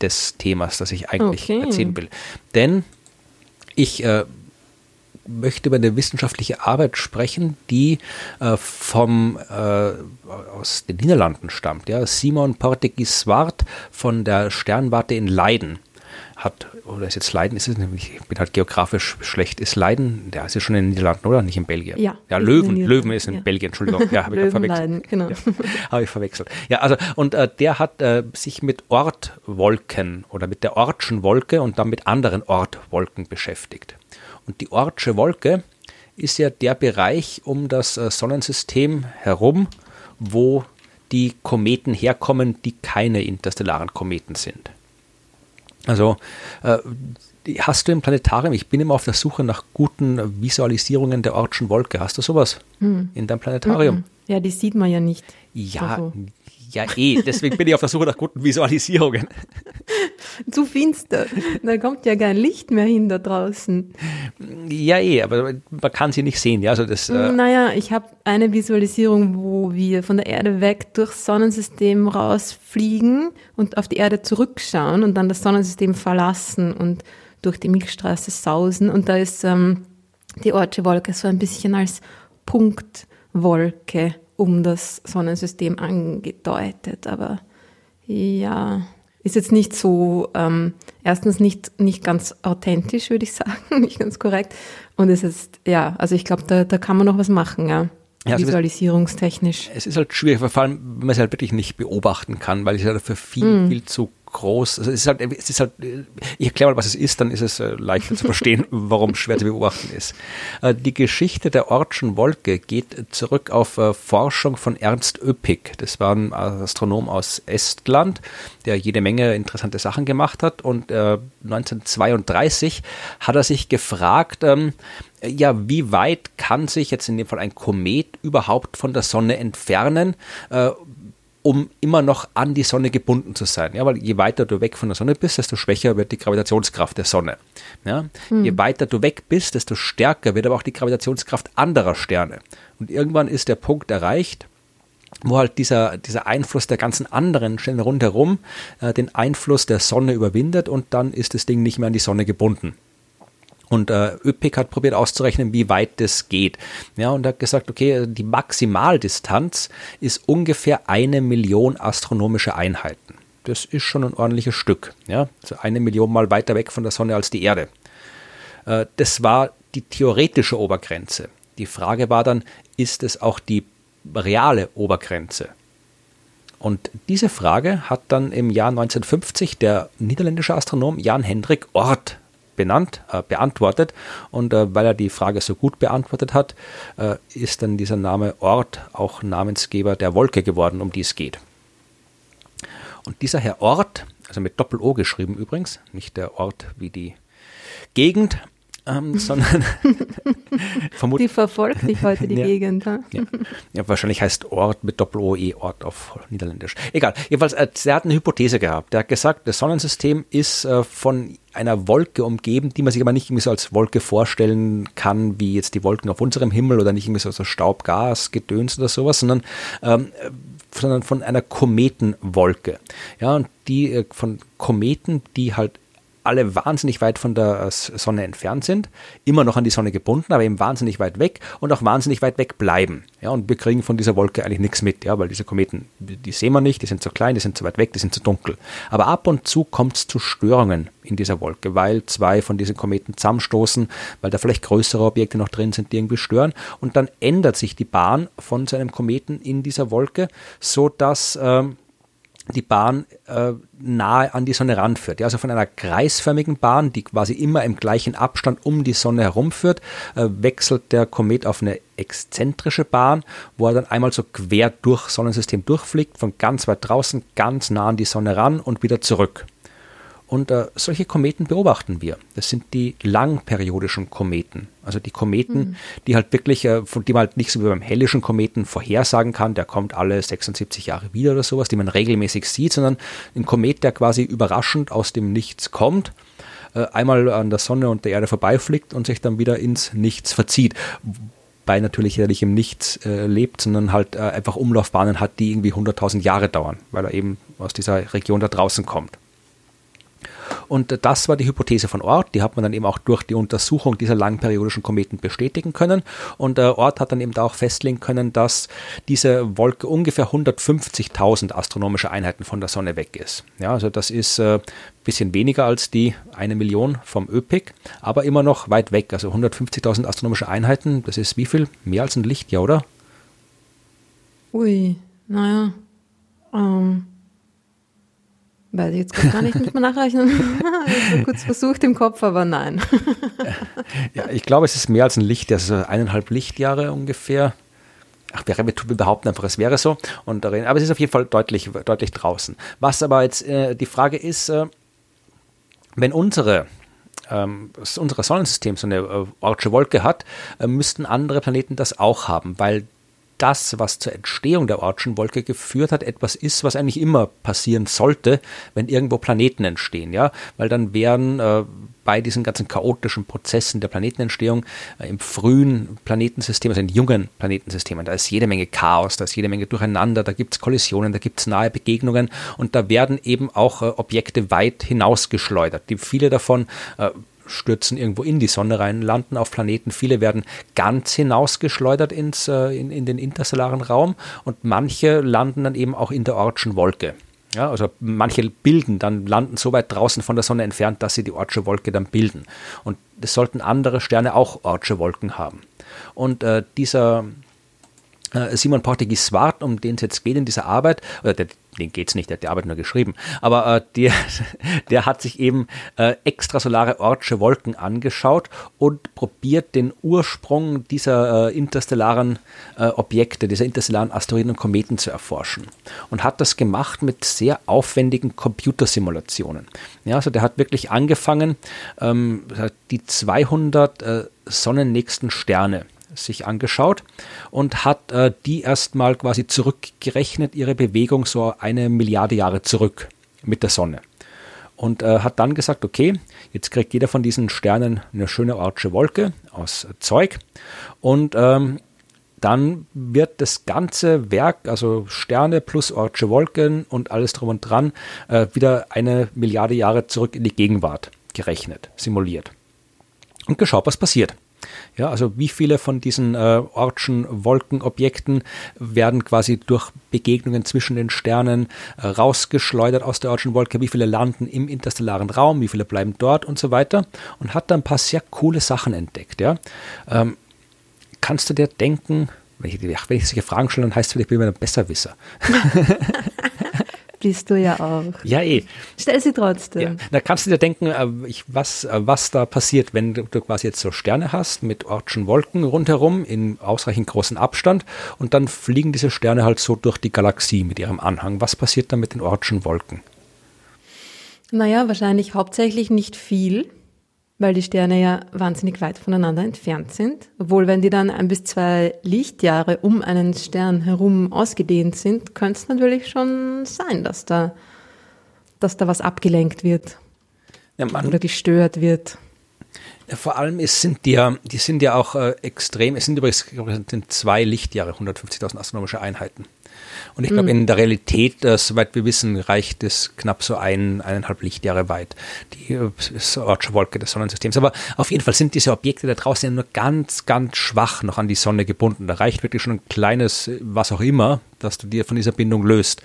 des Themas, das ich eigentlich Okay. erzählen will. Denn ich äh, möchte über eine wissenschaftliche Arbeit sprechen, die äh, vom äh, aus den Niederlanden stammt. Ja. Simon Portegiswart von der Sternwarte in Leiden hat, oder ist jetzt Leiden, ist es nämlich, ich bin halt geografisch schlecht, ist Leiden, der ist ja schon in den Niederlanden, oder? Nicht in Belgien. Ja, Ja, Löwen, Löwen ist in ja. Belgien, Entschuldigung. Ja, habe ich verwechselt. Löwenleiden, genau. Ja, habe ich verwechselt. Ja, also und äh, der hat äh, sich mit Ortwolken oder mit der Ortschen Wolke und dann mit anderen Ortwolken beschäftigt. Und die Ortsche Wolke ist ja der Bereich um das äh, Sonnensystem herum, wo die Kometen herkommen, die keine interstellaren Kometen sind. Also äh, hast du im Planetarium, ich bin immer auf der Suche nach guten Visualisierungen der Ortschen Wolke. Hast du sowas in deinem Planetarium? Ja, die sieht man ja nicht. Ja, Also. Ja eh. Deswegen bin ich auf der Suche nach guten Visualisierungen. Zu finster. Da kommt ja kein Licht mehr hin da draußen. Ja eh, aber man kann sie nicht sehen. Ja, also das, äh, Naja, ich habe eine Visualisierung, wo wir von der Erde weg durchs Sonnensystem rausfliegen und auf die Erde zurückschauen und dann das Sonnensystem verlassen und durch die Milchstraße sausen. Und da ist ähm, die Ortsche Wolke so ein bisschen als Punktwolke um das Sonnensystem angedeutet. Aber ja, ist jetzt nicht so, ähm, erstens nicht, nicht ganz authentisch, würde ich sagen, nicht ganz korrekt. Und es ist, ja, also ich glaube, da, da kann man noch was machen, ja. Ja, also Visualisierungstechnisch. es ist halt schwierig, vor allem, wenn man es halt wirklich nicht beobachten kann, weil es ja dafür viel, viel zu groß. Also es ist halt, es ist halt, ich erkläre mal, was es ist, dann ist es äh, leichter zu verstehen, warum schwer zu beobachten ist. Äh, die Geschichte der Ortschen Wolke geht zurück auf äh, Forschung von Ernst Öppig. Das war ein Astronom aus Estland, der jede Menge interessante Sachen gemacht hat. Und 1932 hat er sich gefragt, ähm, ja, wie weit kann sich jetzt in dem Fall ein Komet überhaupt von der Sonne entfernen? Um immer noch an die Sonne gebunden zu sein. Ja, weil je weiter du weg von der Sonne bist, desto schwächer wird die Gravitationskraft der Sonne. Ja, hm. Je weiter du weg bist, desto stärker wird aber auch die Gravitationskraft anderer Sterne. Und irgendwann ist der Punkt erreicht, wo halt dieser, dieser Einfluss der ganzen anderen Sterne rundherum äh, den Einfluss der Sonne überwindet und dann ist das Ding nicht mehr an die Sonne gebunden. Und äh, ÖPIC hat probiert auszurechnen, wie weit das geht. Ja, und hat gesagt, okay, die Maximaldistanz ist ungefähr eine Million astronomische Einheiten. Das ist schon ein ordentliches Stück. Ja, also eine Million mal weiter weg von der Sonne als die Erde. Äh, das war die theoretische Obergrenze. Die Frage war dann, ist es auch die reale Obergrenze? Und diese Frage hat dann im Jahr 1950 der niederländische Astronom Jan Hendrik Oort benannt, äh, beantwortet. Und äh, weil er die Frage so gut beantwortet hat, äh, ist dann dieser Name Ort auch Namensgeber der Wolke geworden, um die es geht. Und dieser Herr Ort, also mit Doppel-O geschrieben übrigens, nicht der Ort wie die Gegend, ähm, sondern vermutlich. Die verfolgt dich heute, die ja, Gegend. Ja. ja. wahrscheinlich heißt Ort mit Doppel-O-E Ort auf Niederländisch. Egal. Jedenfalls, äh, er hat eine Hypothese gehabt. Der hat gesagt, das Sonnensystem ist äh, von einer Wolke umgeben, die man sich aber nicht irgendwie so als Wolke vorstellen kann, wie jetzt die Wolken auf unserem Himmel oder nicht irgendwie so, so Staub, Gas, Gedöns oder sowas, sondern ähm, sondern von einer Kometenwolke. Ja, und die äh, von Kometen, die halt alle wahnsinnig weit von der äh, Sonne entfernt sind, immer noch an die Sonne gebunden, aber eben wahnsinnig weit weg und auch wahnsinnig weit weg bleiben. Ja, und wir kriegen von dieser Wolke eigentlich nichts mit, ja, weil diese Kometen, die sehen wir nicht, die sind zu klein, die sind zu weit weg, die sind zu dunkel. Aber ab und zu kommt es zu Störungen in dieser Wolke, weil zwei von diesen Kometen zusammenstoßen, weil da vielleicht größere Objekte noch drin sind, die irgendwie stören. Und dann ändert sich die Bahn von so einem Kometen in dieser Wolke, so dass ähm, die Bahn äh, nahe an die Sonne ranführt. Ja, also von einer kreisförmigen Bahn, die quasi immer im gleichen Abstand um die Sonne herumführt, äh, wechselt der Komet auf eine exzentrische Bahn, wo er dann einmal so quer durch Sonnensystem durchfliegt, von ganz weit draußen ganz nah an die Sonne ran und wieder zurück. Und äh, solche Kometen beobachten wir. Das sind die langperiodischen Kometen. Also die Kometen, mhm. die halt wirklich, äh, von die man halt nicht so wie beim hellischen Kometen vorhersagen kann, der kommt alle 76 Jahre wieder oder sowas, die man regelmäßig sieht, sondern ein Komet, der quasi überraschend aus dem Nichts kommt, äh, einmal an der Sonne und der Erde vorbeifliegt und sich dann wieder ins Nichts verzieht bei natürlich ja nicht im Nichts äh, lebt, sondern halt äh, einfach Umlaufbahnen hat, die irgendwie 100.000 Jahre dauern, weil er eben aus dieser Region da draußen kommt. Und das war die Hypothese von Ort. Die hat man dann eben auch durch die Untersuchung dieser langperiodischen Kometen bestätigen können. Und äh, Ort hat dann eben auch festlegen können, dass diese Wolke ungefähr 150.000 astronomische Einheiten von der Sonne weg ist. Ja, also das ist ein äh, bisschen weniger als die eine Million vom ÖPIC, aber immer noch weit weg. Also 150.000 astronomische Einheiten, das ist wie viel? Mehr als ein Lichtjahr, oder? Ui, naja. Ähm, Weiß ich jetzt gar nicht mit mir nachrechnen. ich habe kurz versucht im Kopf, aber nein. ja, ich glaube, es ist mehr als ein Licht, also eineinhalb Lichtjahre ungefähr. Ach, wir, wir behaupten einfach, es wäre so. Und darin, aber es ist auf jeden Fall deutlich, deutlich draußen. Was aber jetzt äh, die Frage ist, äh, wenn unsere ähm, unser Sonnensystem so eine äh, Ortsche Wolke hat, äh, müssten andere Planeten das auch haben, weil das, was zur Entstehung der Ortschen Wolke geführt hat, etwas ist, was eigentlich immer passieren sollte, wenn irgendwo Planeten entstehen, ja, weil dann wären äh, bei diesen ganzen chaotischen Prozessen der Planetenentstehung äh, im frühen Planetensystem, also in jungen Planetensystemen, da ist jede Menge Chaos, da ist jede Menge Durcheinander, da gibt es Kollisionen, da gibt es nahe Begegnungen und da werden eben auch äh, Objekte weit hinausgeschleudert. Die viele davon äh, stürzen irgendwo in die Sonne rein, landen auf Planeten. Viele werden ganz hinausgeschleudert ins, äh, in, in den interstellaren Raum und manche landen dann eben auch in der Ortschen Wolke. Ja, also manche bilden dann, landen so weit draußen von der Sonne entfernt, dass sie die Ortsche Wolke dann bilden. Und es sollten andere Sterne auch Ortsche Wolken haben. Und äh, dieser äh, Simon Porteghis Swart, um den es jetzt geht in dieser Arbeit, oder der den geht's nicht, der hat die Arbeit nur geschrieben. Aber äh, der, der hat sich eben äh, extrasolare Ortsche Wolken angeschaut und probiert den Ursprung dieser äh, interstellaren äh, Objekte, dieser interstellaren Asteroiden und Kometen zu erforschen. Und hat das gemacht mit sehr aufwendigen Computersimulationen. Ja, also der hat wirklich angefangen, ähm, die 200 äh, sonnennächsten Sterne sich angeschaut und hat äh, die erstmal quasi zurückgerechnet, ihre Bewegung so eine Milliarde Jahre zurück mit der Sonne. Und äh, hat dann gesagt, okay, jetzt kriegt jeder von diesen Sternen eine schöne ortsche Wolke aus Zeug und ähm, dann wird das ganze Werk, also Sterne plus ortsche Wolken und alles drum und dran, äh, wieder eine Milliarde Jahre zurück in die Gegenwart gerechnet, simuliert. Und geschaut, was passiert. Ja, also wie viele von diesen äh, Ortschen Wolkenobjekten werden quasi durch Begegnungen zwischen den Sternen äh, rausgeschleudert aus der Ortschen Wolke, wie viele landen im interstellaren Raum, wie viele bleiben dort und so weiter und hat da ein paar sehr coole Sachen entdeckt. Ja. Ähm, kannst du dir denken, wenn ich, wenn ich solche Fragen stelle, dann heißt es vielleicht, ich bin ein Besserwisser. bist du ja auch. Ja, eh. Stell sie trotzdem. Ja. Da kannst du dir denken, äh, was, äh, was da passiert, wenn du quasi jetzt so Sterne hast mit Ortschen Wolken rundherum in ausreichend großen Abstand und dann fliegen diese Sterne halt so durch die Galaxie mit ihrem Anhang. Was passiert dann mit den Ortschen Wolken? Naja, wahrscheinlich hauptsächlich nicht viel weil die Sterne ja wahnsinnig weit voneinander entfernt sind. Obwohl, wenn die dann ein bis zwei Lichtjahre um einen Stern herum ausgedehnt sind, könnte es natürlich schon sein, dass da, dass da was abgelenkt wird ja, oder gestört wird. Ja, vor allem es sind die ja, die sind ja auch äh, extrem, es sind übrigens sind zwei Lichtjahre, 150.000 astronomische Einheiten. Und ich glaube, mhm. in der Realität, äh, soweit wir wissen, reicht es knapp so ein, eineinhalb Lichtjahre weit, die äh, Wolke des Sonnensystems. Aber auf jeden Fall sind diese Objekte da draußen ja nur ganz, ganz schwach noch an die Sonne gebunden. Da reicht wirklich schon ein kleines, was auch immer, dass du dir von dieser Bindung löst.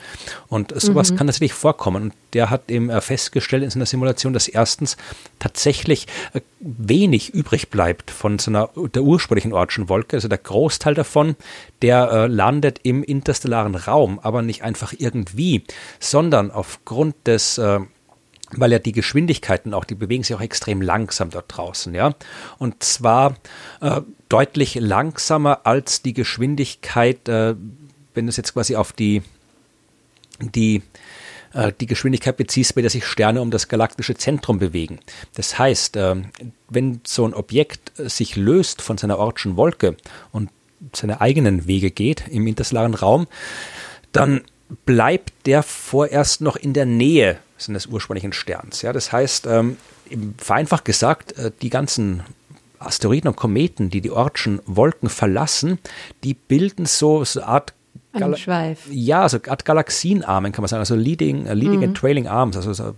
Und sowas mhm. kann natürlich vorkommen. Und der hat eben äh, festgestellt in seiner Simulation, dass erstens tatsächlich äh, wenig übrig bleibt von so einer, der ursprünglichen Ortschen Wolke. Also der Großteil davon, der äh, landet im interstellaren Raum, aber nicht einfach irgendwie, sondern aufgrund des äh, weil ja die Geschwindigkeiten auch, die bewegen sich auch extrem langsam dort draußen, ja. Und zwar äh, deutlich langsamer als die Geschwindigkeit, äh, wenn du es jetzt quasi auf die, die, äh, die Geschwindigkeit beziehst, bei der sich Sterne um das galaktische Zentrum bewegen. Das heißt, äh, wenn so ein Objekt sich löst von seiner Ortschen Wolke und seine eigenen Wege geht im interstellaren Raum, dann bleibt der vorerst noch in der Nähe seines ursprünglichen Sterns. Ja, das heißt, ähm, vereinfacht gesagt, äh, die ganzen Asteroiden und Kometen, die die Ortschen Wolken verlassen, die bilden so, so eine Art Gal Schweif. Ja, so Art Galaxienarmen kann man sagen, also Leading, uh, leading mhm. and Trailing Arms, also so, äh,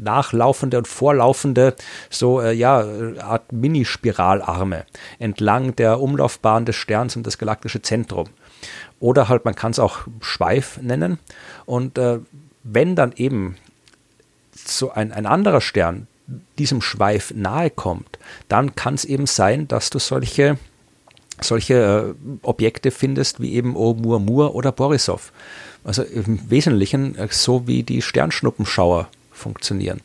nachlaufende und vorlaufende, so äh, ja, Art Minispiralarme entlang der Umlaufbahn des Sterns um das galaktische Zentrum. Oder halt, man kann es auch Schweif nennen. Und äh, wenn dann eben so ein, ein anderer Stern diesem Schweif nahe kommt, dann kann es eben sein, dass du solche solche äh, Objekte findest wie eben Oumuamua oder Borisov. Also im Wesentlichen äh, so wie die Sternschnuppenschauer funktionieren.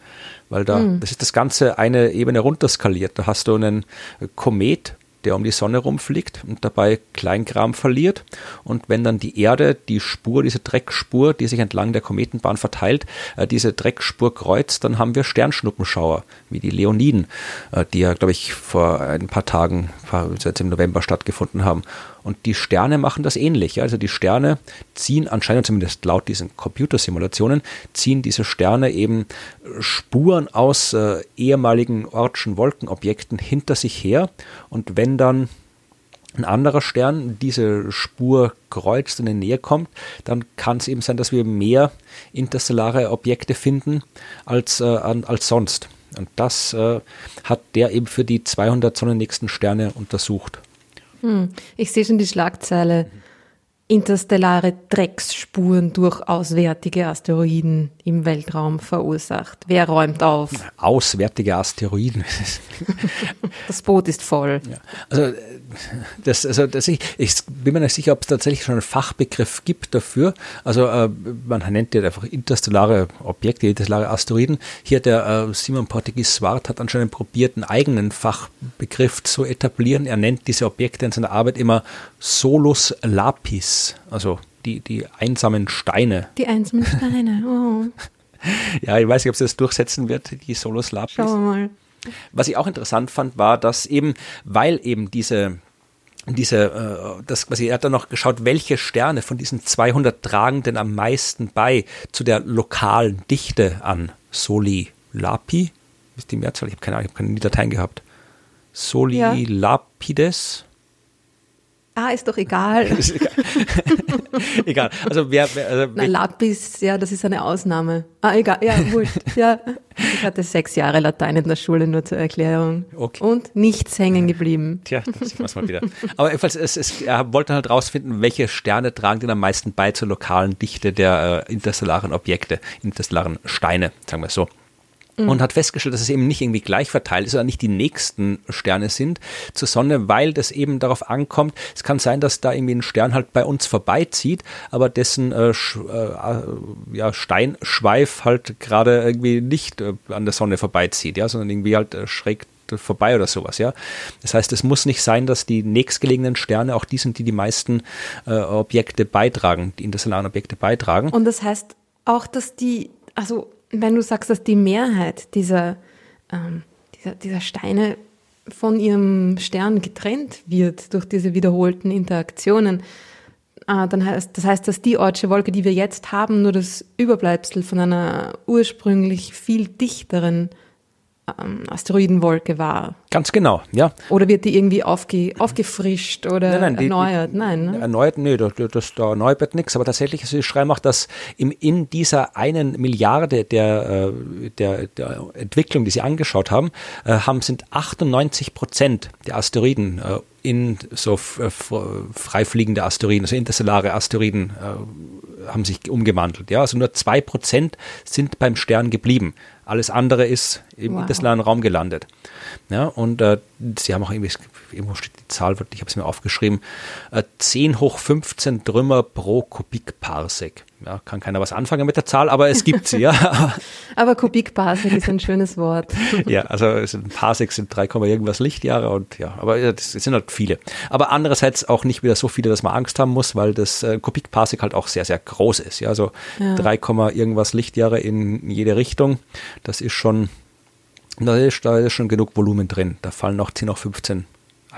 Weil da, mhm. das ist das Ganze eine Ebene runterskaliert. Da hast du einen Komet, der um die Sonne rumfliegt und dabei Kleinkram verliert. Und wenn dann die Erde die Spur, diese Dreckspur, die sich entlang der Kometenbahn verteilt, äh, diese Dreckspur kreuzt, dann haben wir Sternschnuppenschauer, wie die Leoniden, äh, die ja, glaube ich, vor ein paar Tagen, seit im November stattgefunden haben. Und die Sterne machen das ähnlich. Also die Sterne ziehen anscheinend, zumindest laut diesen Computersimulationen, ziehen diese Sterne eben Spuren aus äh, ehemaligen Ortschen Wolkenobjekten hinter sich her. Und wenn dann ein anderer Stern diese Spur kreuzt und in Nähe kommt, dann kann es eben sein, dass wir mehr interstellare Objekte finden als, äh, als sonst. Und das äh, hat der eben für die 200 sonnennächsten Sterne untersucht. Hm, ich sehe schon die Schlagzeile. Interstellare Drecksspuren durch auswärtige Asteroiden im Weltraum verursacht. Wer räumt auf? Auswärtige Asteroiden. das Boot ist voll. Ja. Also, das, also das ich, ich bin mir nicht sicher, ob es tatsächlich schon einen Fachbegriff gibt dafür. Also äh, man nennt ja einfach interstellare Objekte, interstellare Asteroiden. Hier der äh, Simon Portugues Swart hat anscheinend probiert, einen eigenen Fachbegriff zu etablieren. Er nennt diese Objekte in seiner Arbeit immer Solus Lapis, also die, die einsamen Steine. Die einsamen Steine, oh. ja, ich weiß nicht, ob sie das durchsetzen wird, die Solus Lapis. Schauen wir mal. Was ich auch interessant fand, war, dass eben, weil eben diese diese, äh, das quasi, er hat dann noch geschaut, welche Sterne von diesen 200 tragen denn am meisten bei zu der lokalen Dichte an Soli Lapi. Ist die Mehrzahl? Ich habe keine Ahnung, ich habe keine Dateien gehabt. Soli ja. Lapides. Ah, ist doch egal. egal. Also wer, wer also Na, Lapis, ja, das ist eine Ausnahme. Ah, egal. Ja, wurscht. Ja. Ich hatte sechs Jahre Latein in der Schule, nur zur Erklärung. Okay. Und nichts hängen geblieben. Tja, das sieht man mal wieder. Aber jedenfalls, es, es, er wollte halt rausfinden, welche Sterne tragen denn am meisten bei zur lokalen Dichte der äh, interstellaren Objekte, interstellaren Steine, sagen wir so mhm. und hat festgestellt, dass es eben nicht irgendwie gleich verteilt ist oder nicht die nächsten Sterne sind zur Sonne, weil das eben darauf ankommt. Es kann sein, dass da irgendwie ein Stern halt bei uns vorbeizieht, aber dessen äh, äh, ja, Steinschweif halt gerade irgendwie nicht äh, an der Sonne vorbeizieht, ja, sondern irgendwie halt äh, schräg vorbei oder sowas, ja. Das heißt, es muss nicht sein, dass die nächstgelegenen Sterne auch die sind, die die meisten äh, Objekte beitragen, die interstellaren Objekte beitragen. Und das heißt auch, dass die, also wenn du sagst, dass die Mehrheit dieser, ähm, dieser, dieser Steine von ihrem Stern getrennt wird durch diese wiederholten Interaktionen, äh, dann heißt, das heißt, dass die Ortsche Wolke, die wir jetzt haben, nur das Überbleibsel von einer ursprünglich viel dichteren ähm, Asteroidenwolke war. Ganz genau, ja. Oder wird die irgendwie aufge, aufgefrischt oder nein, nein, erneuert? Die, nein, ne? Erneuert, nee, das, das, da erneuert wird nichts. Aber tatsächlich, ich schreibe auch, dass im, in dieser einen Milliarde der, äh, der, der Entwicklung, die Sie angeschaut haben, äh, haben sind 98 Prozent der Asteroiden äh, in so freifliegende Asteroiden, also interstellare Asteroiden äh, haben sich umgewandelt. Ja, also nur zwei Prozent sind beim Stern geblieben. Alles andere ist im wow. interstellaren Raum gelandet. Ja, und äh, sie haben auch irgendwie, irgendwo steht die Zahl, ich habe es mir aufgeschrieben, äh, 10 hoch 15 Trümmer pro Kubikparsec. Ja, kann keiner was anfangen mit der Zahl, aber es gibt sie, ja. aber Kubikparsec ist ein schönes Wort. ja, also ein Parsec sind 3, irgendwas Lichtjahre und ja, aber das sind halt viele. Aber andererseits auch nicht wieder so viele, dass man Angst haben muss, weil das äh, Kubikparsec halt auch sehr, sehr groß ist. Ja, also ja. 3, irgendwas Lichtjahre in jede Richtung. Das ist schon, da ist, da ist schon genug Volumen drin. Da fallen noch 10 auf 15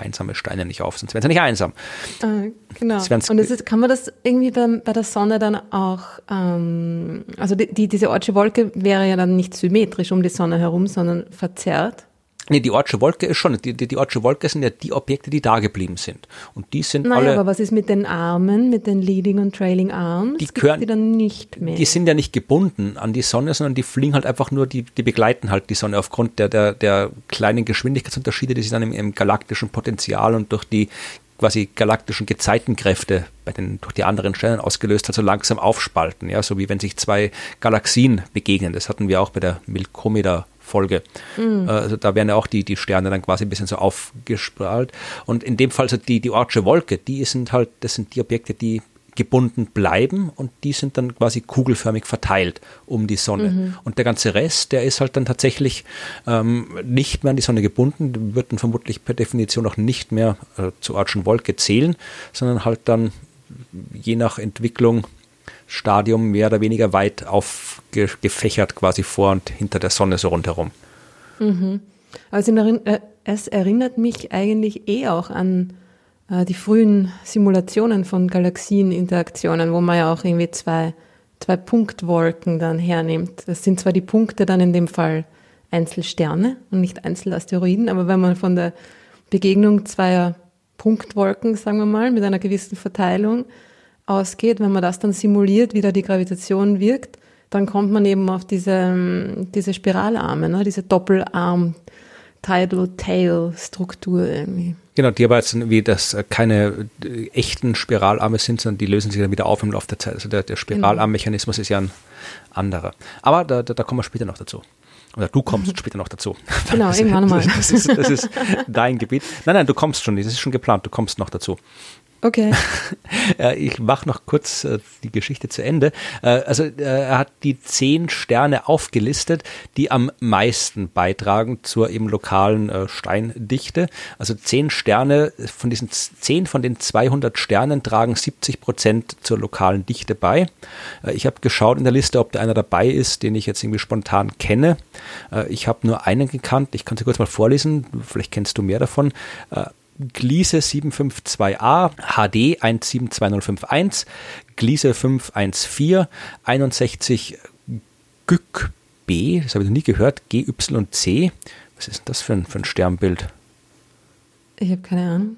einsame Steine nicht auf, sonst wären sie nicht einsam. Äh, genau. Und ist, kann man das irgendwie bei, bei der Sonne dann auch, ähm, also die, die, diese Ortsche Wolke wäre ja dann nicht symmetrisch um die Sonne herum, sondern verzerrt. Nee, die Ortsche Wolke ist schon, die, die, die Ortsche Wolke sind ja die Objekte, die da geblieben sind. Und die sind naja, alle. aber was ist mit den Armen, mit den Leading und Trailing Arms? Die, gehören, die dann nicht mehr. Die sind ja nicht gebunden an die Sonne, sondern die fliegen halt einfach nur, die, die begleiten halt die Sonne aufgrund der, der, der kleinen Geschwindigkeitsunterschiede, die sich dann im, im galaktischen Potenzial und durch die quasi galaktischen Gezeitenkräfte bei den durch die anderen Sterne ausgelöst hat, so langsam aufspalten, ja, so wie wenn sich zwei Galaxien begegnen. Das hatten wir auch bei der Milkomeda Folge. Mhm. Also da werden ja auch die, die Sterne dann quasi ein bisschen so aufgestrahlt. Und in dem Fall so die, die Ortsche Wolke, die sind halt, das sind die Objekte, die gebunden bleiben und die sind dann quasi kugelförmig verteilt um die Sonne. Mhm. Und der ganze Rest, der ist halt dann tatsächlich ähm, nicht mehr an die Sonne gebunden, wird dann vermutlich per Definition auch nicht mehr äh, zur Ortschen Wolke zählen, sondern halt dann je nach Entwicklung Stadium mehr oder weniger weit aufgefächert quasi vor und hinter der Sonne so rundherum. Mhm. Also äh, es erinnert mich eigentlich eh auch an äh, die frühen Simulationen von Galaxieninteraktionen, wo man ja auch irgendwie zwei, zwei Punktwolken dann hernimmt. Das sind zwar die Punkte dann in dem Fall Einzelsterne und nicht Einzelasteroiden, aber wenn man von der Begegnung zweier Punktwolken, sagen wir mal, mit einer gewissen Verteilung ausgeht, wenn man das dann simuliert, wie da die Gravitation wirkt, dann kommt man eben auf diese, diese Spiralarme, ne, diese Doppelarm Tidal Tail Struktur irgendwie. Genau, die aber jetzt wie das äh, keine äh, echten Spiralarme sind, sondern die lösen sich dann wieder auf im Laufe der Zeit. Also der, der Spiralarmmechanismus ist ja ein anderer. Aber da, da, da kommen wir später noch dazu. Oder du kommst später noch dazu. Genau, das, irgendwann mal. Das ist, das ist dein Gebiet. Nein, nein, du kommst schon, das ist schon geplant, du kommst noch dazu. Okay. ich mache noch kurz äh, die Geschichte zu Ende. Äh, also äh, er hat die zehn Sterne aufgelistet, die am meisten beitragen zur eben lokalen Steindichte. Also zehn Sterne, von diesen zehn von den 200 Sternen tragen 70 Prozent zur lokalen Dichte bei. ich habe geschaut in der Liste, ob da einer dabei ist, den ich jetzt irgendwie spontan kenne. ich habe nur einen gekannt. Ich kann sie kurz mal vorlesen. Vielleicht kennst du mehr davon. Gliese 752a, HD 172051, Gliese 514, 61 GÜK B, das habe ich noch nie gehört, GYC. Was ist das für ein, für ein Sternbild? Ich habe keine Ahnung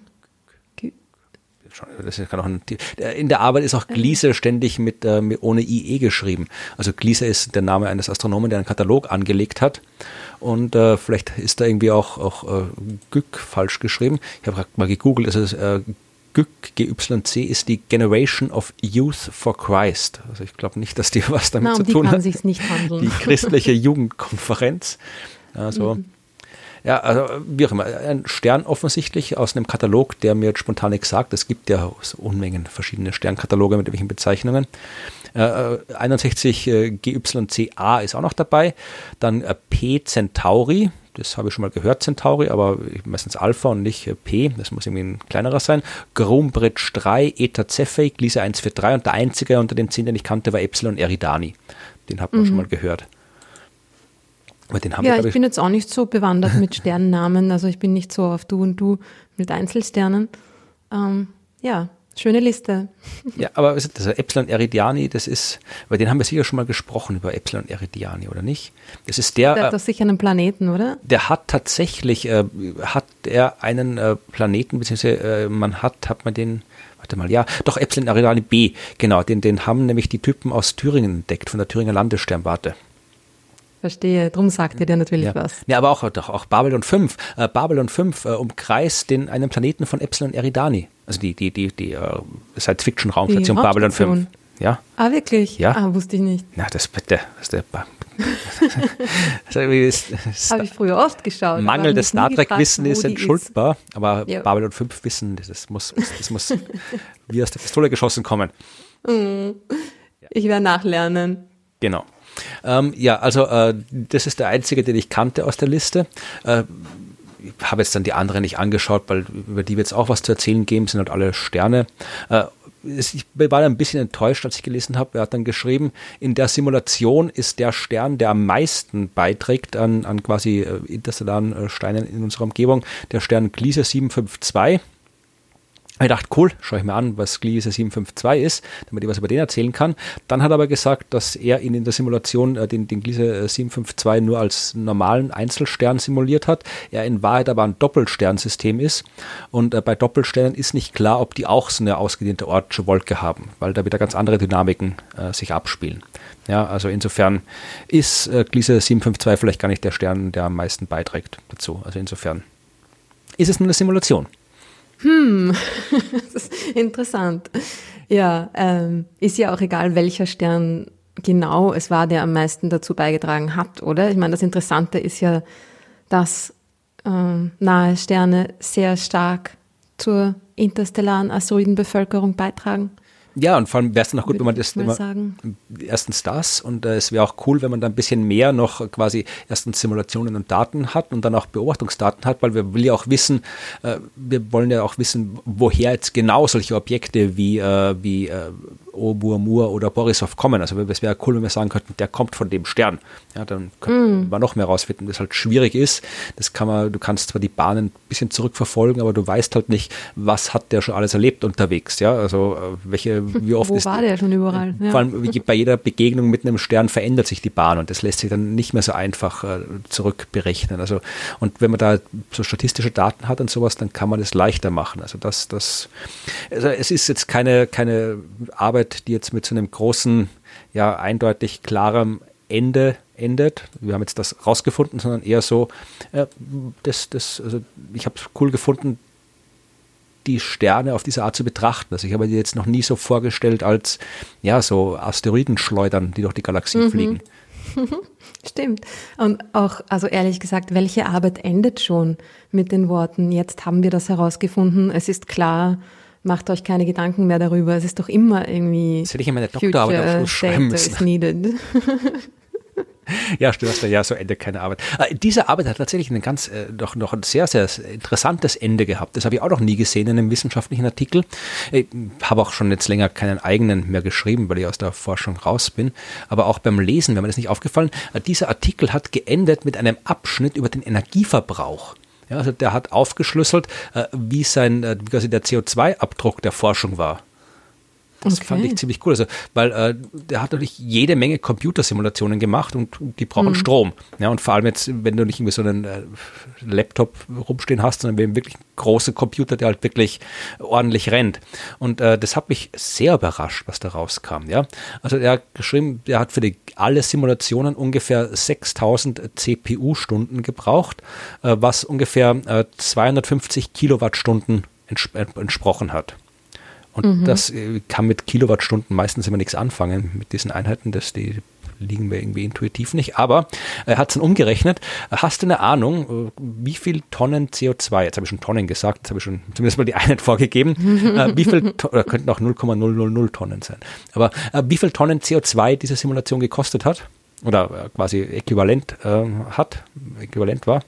das kann auch ein, in der Arbeit ist auch Gliese ständig mit, äh, ohne IE geschrieben. Also Gliese ist der Name eines Astronomen, der einen Katalog angelegt hat. Und äh, vielleicht ist da irgendwie auch, auch äh, Gück falsch geschrieben. Ich habe mal gegoogelt, also äh, GYC, GYC ist die Generation of Youth for Christ. Also ich glaube nicht, dass die was damit Na, um zu tun hat. nicht handeln. Die christliche Jugendkonferenz. Also mhm. Ja, also wie auch immer, ein Stern offensichtlich aus einem Katalog, der mir jetzt spontan nichts sagt. Es gibt ja so Unmengen verschiedene Sternkataloge mit welchen Bezeichnungen. Äh, 61 äh, GYCA ist auch noch dabei. Dann äh, P Centauri, das habe ich schon mal gehört, Centauri, aber meistens Alpha und nicht äh, P, das muss irgendwie ein kleinerer sein. Groombridge 3, Eta Cephei, Gliese 143 und der einzige unter den 10, den ich kannte, war Epsilon Eridani. Den hat man mhm. schon mal gehört. Ja, ich, ich bin jetzt auch nicht so bewandert mit Sternennamen. Also ich bin nicht so auf du und du mit Einzelsternen. Ähm, ja, schöne Liste. Ja, aber also Epsilon Eridiani, das ist, über den haben wir sicher schon mal gesprochen, über Epsilon Eridiani, oder nicht? Das ist der. Der hat doch sicher einen Planeten, oder? Der hat tatsächlich, äh, hat er einen äh, Planeten, beziehungsweise äh, man hat, hat man den, warte mal, ja, doch Epsilon Eridiani B, genau, den, den haben nämlich die Typen aus Thüringen entdeckt, von der Thüringer Landessternwarte. Verstehe, drum sagt ihr dir natürlich ja. was. Ja, aber auch, doch, auch Babylon 5. Äh, Babylon 5 äh, umkreist den, einen Planeten von Epsilon Eridani. Also die, die, die, die uh, Science-Fiction-Raumstation Babylon 5. Ja. Ah, wirklich? Ja. Ah, wusste ich nicht. Na, das bitte. Das ist Habe ich früher oft geschaut. Mangel des Star Trek-Wissen ist entschuldbar, ist. aber ja. Babylon 5 Wissen, das muss, das muss wie aus der Pistole geschossen kommen. Ich werde nachlernen. Genau. Ähm, ja, also äh, das ist der einzige, den ich kannte aus der Liste. Äh, ich habe jetzt dann die anderen nicht angeschaut, weil über die wird es auch was zu erzählen geben, sind halt alle Sterne. Äh, ich war ein bisschen enttäuscht, als ich gelesen habe. Er hat dann geschrieben, in der Simulation ist der Stern, der am meisten beiträgt an, an quasi äh, interstellaren äh, Steinen in unserer Umgebung, der Stern Gliese 752. Ich dachte, cool, schaue ich mir an, was Gliese 752 ist, damit ich was über den erzählen kann. Dann hat er aber gesagt, dass er ihn in der Simulation äh, den, den Gliese 752 äh, nur als normalen Einzelstern simuliert hat. Er in Wahrheit aber ein Doppelsternsystem ist. Und äh, bei Doppelsternen ist nicht klar, ob die auch so eine ausgedehnte Ortsche Wolke haben, weil da wieder ganz andere Dynamiken äh, sich abspielen. Ja, also insofern ist äh, Gliese 752 vielleicht gar nicht der Stern, der am meisten beiträgt dazu. Also insofern ist es nur eine Simulation. Hm, das ist interessant. Ja, ähm, ist ja auch egal, welcher Stern genau es war, der am meisten dazu beigetragen hat, oder? Ich meine, das Interessante ist ja, dass ähm, nahe Sterne sehr stark zur interstellaren Asteroidenbevölkerung beitragen. Ja, und vor allem wäre es dann auch gut, wenn man das immer, sagen. erstens das und äh, es wäre auch cool, wenn man da ein bisschen mehr noch quasi erstens Simulationen und Daten hat und dann auch Beobachtungsdaten hat, weil wir will ja auch wissen, äh, wir wollen ja auch wissen, woher jetzt genau solche Objekte wie, äh, wie äh, Oumuamua oder Borisov kommen. Also es wäre cool, wenn wir sagen könnten, der kommt von dem Stern. Ja, dann könnte mm. man noch mehr rausfinden, das halt schwierig ist. Das kann man, du kannst zwar die Bahnen ein bisschen zurückverfolgen, aber du weißt halt nicht, was hat der schon alles erlebt unterwegs. Ja, also äh, welche, wie oft Wo ist war der schon überall? Ja. Vor allem bei jeder Begegnung mit einem Stern verändert sich die Bahn und das lässt sich dann nicht mehr so einfach äh, zurückberechnen. Also und wenn man da so statistische Daten hat und sowas, dann kann man das leichter machen. Also das, das, also es ist jetzt keine keine Arbeit Arbeit, die jetzt mit so einem großen, ja, eindeutig klarem Ende endet. Wir haben jetzt das rausgefunden, sondern eher so, äh, das, das, also ich habe es cool gefunden, die Sterne auf diese Art zu betrachten. Also ich habe die jetzt noch nie so vorgestellt als ja so Asteroidenschleudern, die durch die Galaxie mhm. fliegen. Stimmt. Und auch, also ehrlich gesagt, welche Arbeit endet schon mit den Worten, jetzt haben wir das herausgefunden, es ist klar, macht euch keine Gedanken mehr darüber, es ist doch immer irgendwie. Das hätte ich in meiner Doktorarbeit auch schreiben müssen. Ja, stimmt, ja, so endet keine Arbeit. Äh, diese Arbeit hat tatsächlich ein ganz, äh, noch, noch ein sehr, sehr interessantes Ende gehabt. Das habe ich auch noch nie gesehen in einem wissenschaftlichen Artikel. Ich habe auch schon jetzt länger keinen eigenen mehr geschrieben, weil ich aus der Forschung raus bin. Aber auch beim Lesen, wenn mir das nicht aufgefallen, äh, dieser Artikel hat geendet mit einem Abschnitt über den Energieverbrauch. Ja, also der hat aufgeschlüsselt, äh, wie sein, äh, quasi der CO2-Abdruck der Forschung war. Das okay. fand ich ziemlich cool. Also, weil äh, der hat natürlich jede Menge Computersimulationen gemacht und die brauchen mhm. Strom. Ja, und vor allem jetzt, wenn du nicht irgendwie so einen äh, Laptop rumstehen hast, sondern wenn wirklich ein großer Computer, der halt wirklich ordentlich rennt. Und äh, das hat mich sehr überrascht, was da rauskam. Ja, also er hat geschrieben, er hat für die, alle Simulationen ungefähr 6000 CPU-Stunden gebraucht, äh, was ungefähr 250 äh, Kilowattstunden entsprochen hat. Und mhm. das äh, kann mit Kilowattstunden meistens immer nichts anfangen mit diesen Einheiten, das die liegen mir irgendwie intuitiv nicht. Aber er hat es dann umgerechnet. Hast du eine Ahnung, äh, wie viel Tonnen CO2, jetzt habe ich schon Tonnen gesagt, jetzt habe ich schon zumindest mal die Einheit vorgegeben, äh, wie viel, oder könnten auch 0,000 Tonnen sein, aber äh, wie viel Tonnen CO2 diese Simulation gekostet hat? Oder quasi äquivalent hat, äquivalent war?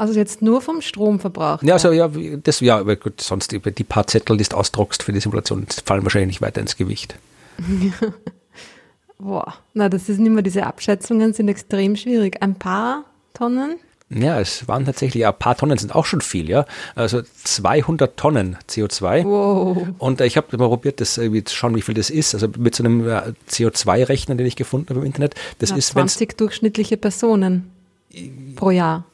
Also jetzt nur vom Stromverbrauch. Ja, also ja, das ja, aber gut, sonst die, die paar Zettel, die du ausdruckst für die Simulation, fallen wahrscheinlich nicht weiter ins Gewicht. Boah, na, das sind immer diese Abschätzungen sind extrem schwierig. Ein paar Tonnen? Ja, es waren tatsächlich, ein paar Tonnen sind auch schon viel, ja. Also 200 Tonnen CO2. Wow. Und äh, ich habe mal probiert, das irgendwie zu schauen, wie viel das ist. Also mit so einem äh, CO2-Rechner, den ich gefunden habe im Internet. Das Na, ist 20 durchschnittliche Personen pro Jahr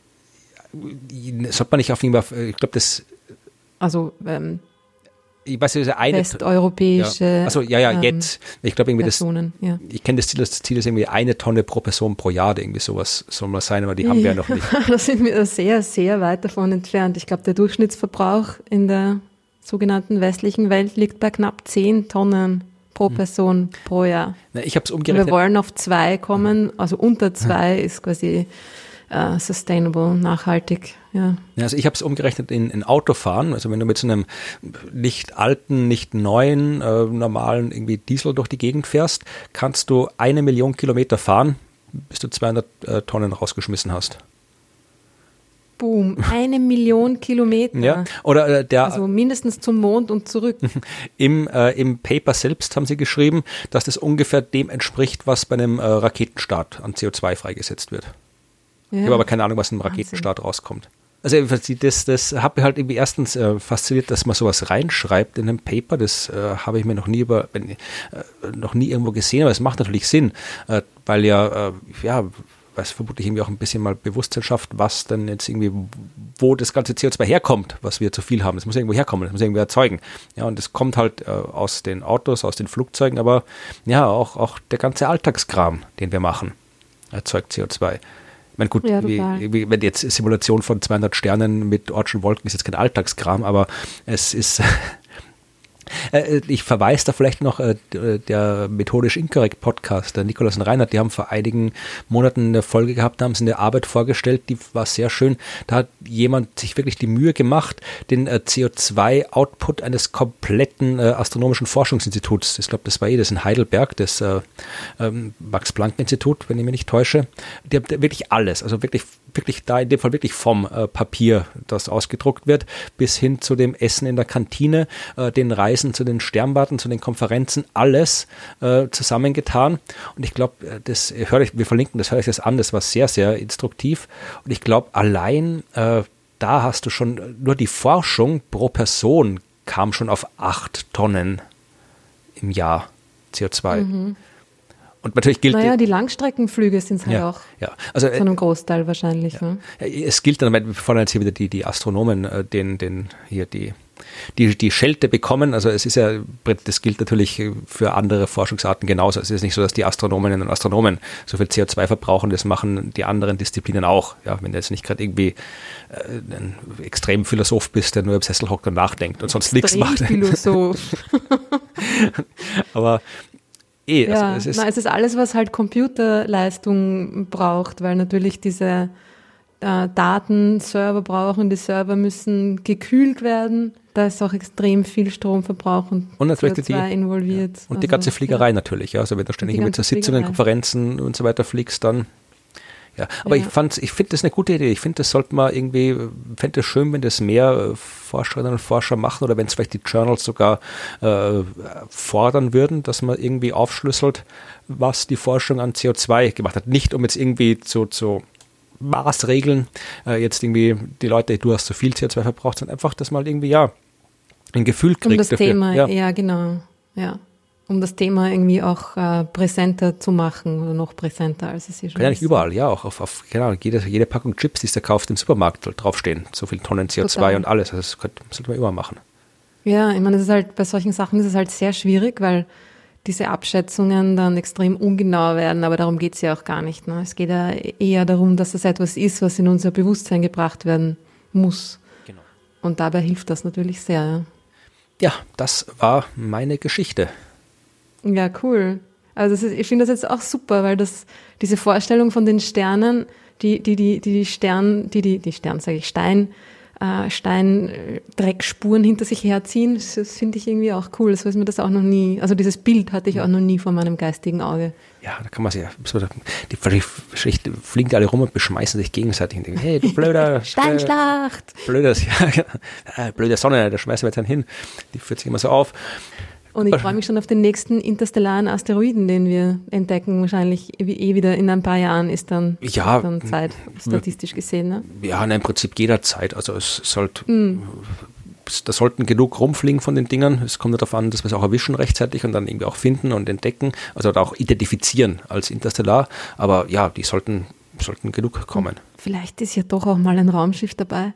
sollte man nicht auf jeden Fall, ich glaube, das. Also, ähm, ich weiß nicht, eine. Westeuropäische. Ja. Also, ja, ja, ähm, jetzt. Ich glaube, irgendwie Personen, das. Ja. Ich kenne das Ziel, das Ziel ist irgendwie eine Tonne pro Person pro Jahr, irgendwie sowas soll mal sein, aber die haben wir ja noch nicht. da sind wir sehr, sehr weit davon entfernt. Ich glaube, der Durchschnittsverbrauch in der sogenannten westlichen Welt liegt bei knapp 10 Tonnen pro hm. Person hm. pro Jahr. Na, ich habe es umgerechnet. Wir wollen auf zwei kommen, also unter zwei ist quasi uh, sustainable, nachhaltig. Ja. ja also ich habe es umgerechnet in, in Autofahren. Also wenn du mit so einem nicht alten, nicht neuen, äh, normalen irgendwie Diesel durch die Gegend fährst, kannst du eine Million Kilometer fahren, bis du 200 äh, Tonnen rausgeschmissen hast. Boom, eine Million Kilometer. Ja, oder äh, der. Also mindestens zum Mond und zurück. Im, äh, Im Paper selbst haben sie geschrieben, dass das ungefähr dem entspricht, was bei einem äh, Raketenstart an CO2 freigesetzt wird. Ja. Ich habe aber keine Ahnung, was im Raketenstart rauskommt. Also das, das hat mich halt irgendwie erstens äh, fasziniert, dass man sowas reinschreibt in einem Paper. Das äh, habe ich mir noch nie über, äh, noch nie irgendwo gesehen, aber es macht natürlich Sinn, äh, weil ja, äh, ja, was vermutlich irgendwie auch ein bisschen mal Bewusstsein schafft, was dann jetzt irgendwie, wo das ganze CO2 herkommt, was wir zu viel haben. Das muss irgendwo herkommen, das muss irgendwo erzeugen. Ja, und das kommt halt äh, aus den Autos, aus den Flugzeugen, aber ja, auch, auch der ganze Alltagskram, den wir machen, erzeugt CO2. Ich meine, gut, ja, wie, wie, wenn jetzt Simulation von 200 Sternen mit Ortschen Wolken ist jetzt kein Alltagskram, aber es ist ich verweise da vielleicht noch äh, der methodisch inkorrekt Podcast, der Nikolaus und Reinhard, die haben vor einigen Monaten eine Folge gehabt, da haben sie eine Arbeit vorgestellt, die war sehr schön. Da hat jemand sich wirklich die Mühe gemacht, den äh, CO2-Output eines kompletten astronomischen Forschungsinstituts, ich glaube, das war eh das in Heidelberg, das ähm, Max-Planck-Institut, wenn ich mich nicht täusche, die haben wirklich alles, also wirklich wirklich da in dem Fall wirklich vom äh, Papier, das ausgedruckt wird, bis hin zu dem Essen in der Kantine, äh, den Reisen zu den Sternwarten, zu den Konferenzen, alles äh, zusammengetan. Und ich glaube, äh, das höre ich, wir verlinken das, höre ich das an, das war sehr, sehr instruktiv. Und ich glaube, allein äh, da hast du schon, nur die Forschung pro Person kam schon auf acht Tonnen im Jahr CO2. Mhm. Und natürlich gilt. Naja, die Langstreckenflüge sind es halt ja, auch. Ja, also. Zu einem Großteil wahrscheinlich. Ja. Ne? Es gilt dann, wir fordern jetzt hier wieder die, die Astronomen, äh, den, den, hier die die, die Schelte bekommen. Also es ist ja, das gilt natürlich für andere Forschungsarten genauso. Es ist nicht so, dass die Astronominnen und Astronomen so viel CO2 verbrauchen, das machen die anderen Disziplinen auch. Ja, wenn du jetzt nicht gerade irgendwie äh, ein extrem Philosoph bist, der nur im Sessel hockt und nachdenkt und sonst nichts macht. Philosoph. Aber eh, also ja, es, ist na, es ist alles, was halt Computerleistung braucht, weil natürlich diese äh, Daten Server brauchen, die Server müssen gekühlt werden. Da ist auch extrem viel Stromverbrauch und, und natürlich CO2 die, involviert. Ja. Und also, die ganze Fliegerei ja. natürlich. Ja. Also wenn du ständig mit Sitzungen, Konferenzen und so weiter fliegst, dann ja, aber ja. ich fand, ich finde das eine gute Idee. Ich finde, das sollte man irgendwie, fände es schön, wenn das mehr äh, Forscherinnen und Forscher machen oder wenn es vielleicht die Journals sogar äh, fordern würden, dass man irgendwie aufschlüsselt, was die Forschung an CO2 gemacht hat. Nicht um jetzt irgendwie zu, zu Maßregeln, äh, jetzt irgendwie die Leute, du hast so viel CO2 verbraucht, sondern einfach, dass man irgendwie, ja, ein Gefühl kriegt. Um das dafür. Thema, ja. ja, genau, ja um das Thema irgendwie auch äh, präsenter zu machen oder noch präsenter, als es hier schon ist. Ja, nicht überall, ja, auch auf, auf genau, jede, jede Packung Chips, die du kauft im Supermarkt, draufstehen. So viel Tonnen CO2 Total. und alles. Also das könnte, sollte man immer machen. Ja, ich meine, es ist halt, bei solchen Sachen ist es halt sehr schwierig, weil diese Abschätzungen dann extrem ungenau werden, aber darum geht es ja auch gar nicht. Ne? Es geht ja eher darum, dass es etwas ist, was in unser Bewusstsein gebracht werden muss. Genau. Und dabei hilft das natürlich sehr. Ja, ja das war meine Geschichte. Ja, cool. Also ist, ich finde das jetzt auch super, weil das diese Vorstellung von den Sternen, die die die die, die Stern, die die die Stern sage ich Stein äh, Steindreckspuren hinter sich herziehen, das, finde ich irgendwie auch cool. So ist mir das auch noch nie, also dieses Bild hatte ich auch noch nie vor meinem geistigen Auge. Ja, da kann man sich ja, so, die, die fliegen alle rum und beschmeißen sich gegenseitig und denken, hey, du blöder Steinschlacht! blödes, ja, blöde Sonne, da schmeißen wir jetzt einen hin. Die führt sich immer so auf. Und ich freue mich schon auf den nächsten interstellaren Asteroiden, den wir entdecken. Wahrscheinlich eh wieder in ein paar Jahren ist dann, ja, dann Zeit, statistisch gesehen. Ne? Ja, im Prinzip jederzeit. Also es sollte, mm. da sollten genug rumfliegen von den Dingern. Es kommt darauf an, dass wir es auch erwischen rechtzeitig und dann irgendwie auch finden und entdecken. Also auch identifizieren als interstellar. Aber ja, die sollten, sollten genug kommen. Vielleicht ist ja doch auch mal ein Raumschiff dabei.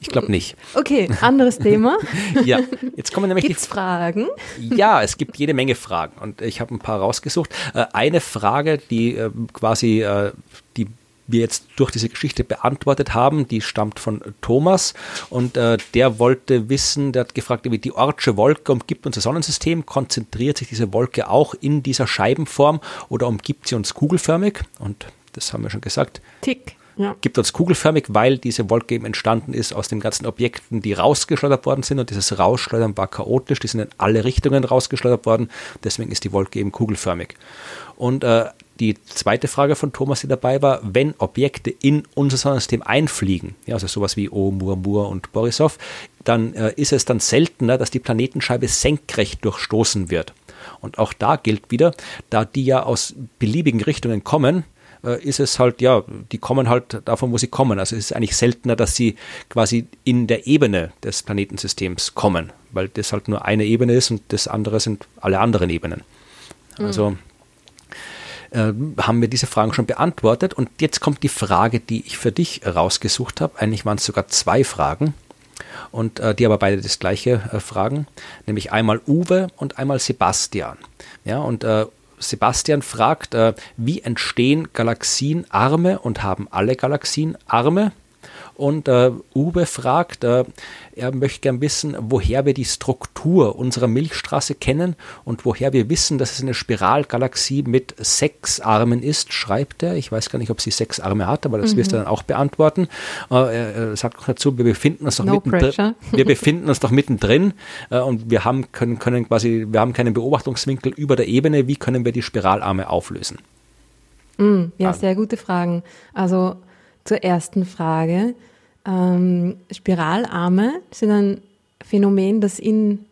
Ich glaube nicht. Okay, anderes Thema. ja, jetzt kommen nämlich Gibt's die Fragen. Ja, es gibt jede Menge Fragen und ich habe ein paar rausgesucht. Äh, eine Frage, die äh, quasi äh, die wir jetzt durch diese Geschichte beantwortet haben, die stammt von Thomas und äh, der wollte wissen, der hat gefragt, wie die Ortsche Wolke umgibt unser Sonnensystem, konzentriert sich diese Wolke auch in dieser Scheibenform oder umgibt sie uns kugelförmig? Und das haben wir schon gesagt. Tick ja. gibt uns kugelförmig, weil diese Wolke eben entstanden ist aus den ganzen Objekten, die rausgeschleudert worden sind und dieses Rausschleudern war chaotisch, die sind in alle Richtungen rausgeschleudert worden, deswegen ist die Wolke eben kugelförmig. Und äh, die zweite Frage von Thomas, die dabei war, wenn Objekte in unser Sonnensystem einfliegen, ja, also sowas wie Oumuamua und Borisov, dann äh, ist es dann seltener, dass die Planetenscheibe senkrecht durchstoßen wird. Und auch da gilt wieder, da die ja aus beliebigen Richtungen kommen, äh, ist es halt, ja, die kommen halt davon, wo sie kommen. Also es ist eigentlich seltener, dass sie quasi in der Ebene des Planetensystems kommen, weil das halt nur eine Ebene ist und das andere sind alle anderen Ebenen. Also äh, haben wir diese Fragen schon beantwortet und jetzt kommt die Frage, die ich für dich rausgesucht habe. Eigentlich waren es sogar zwei Fragen und äh, die aber beide das gleiche äh, fragen, nämlich einmal Uwe und einmal Sebastian. Ja, und äh, Sebastian fragt, äh, wie entstehen Galaxien Arme und haben alle Galaxien Arme? Und äh, Uwe fragt, äh, er möchte gern wissen, woher wir die Struktur unserer Milchstraße kennen und woher wir wissen, dass es eine Spiralgalaxie mit sechs Armen ist, schreibt er. Ich weiß gar nicht, ob sie sechs Arme hat, aber das mhm. wirst du dann auch beantworten. Äh, er sagt noch dazu, wir befinden uns doch no mittendrin. Wir befinden uns doch mittendrin äh, und wir haben können, können quasi, wir haben keinen Beobachtungswinkel über der Ebene. Wie können wir die Spiralarme auflösen? Mhm, ja, sehr gute Fragen. Also zur ersten Frage. Ähm, Spiralarme sind ein Phänomen, das in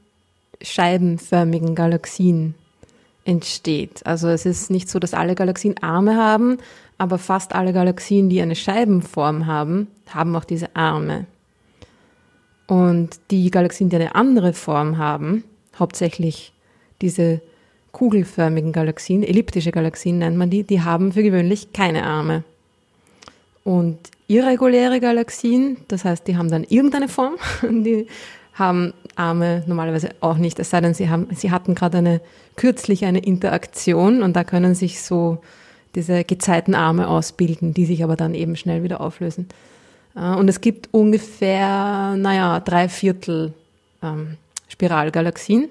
scheibenförmigen Galaxien entsteht. Also es ist nicht so, dass alle Galaxien Arme haben, aber fast alle Galaxien, die eine Scheibenform haben, haben auch diese Arme. Und die Galaxien, die eine andere Form haben, hauptsächlich diese kugelförmigen Galaxien, elliptische Galaxien nennt man die, die haben für gewöhnlich keine Arme. Und irreguläre Galaxien, das heißt, die haben dann irgendeine Form, die haben Arme normalerweise auch nicht, es sei denn, sie, haben, sie hatten gerade eine kürzlich eine Interaktion und da können sich so diese Gezeitenarme ausbilden, die sich aber dann eben schnell wieder auflösen. Äh, und es gibt ungefähr, naja, drei Viertel ähm, Spiralgalaxien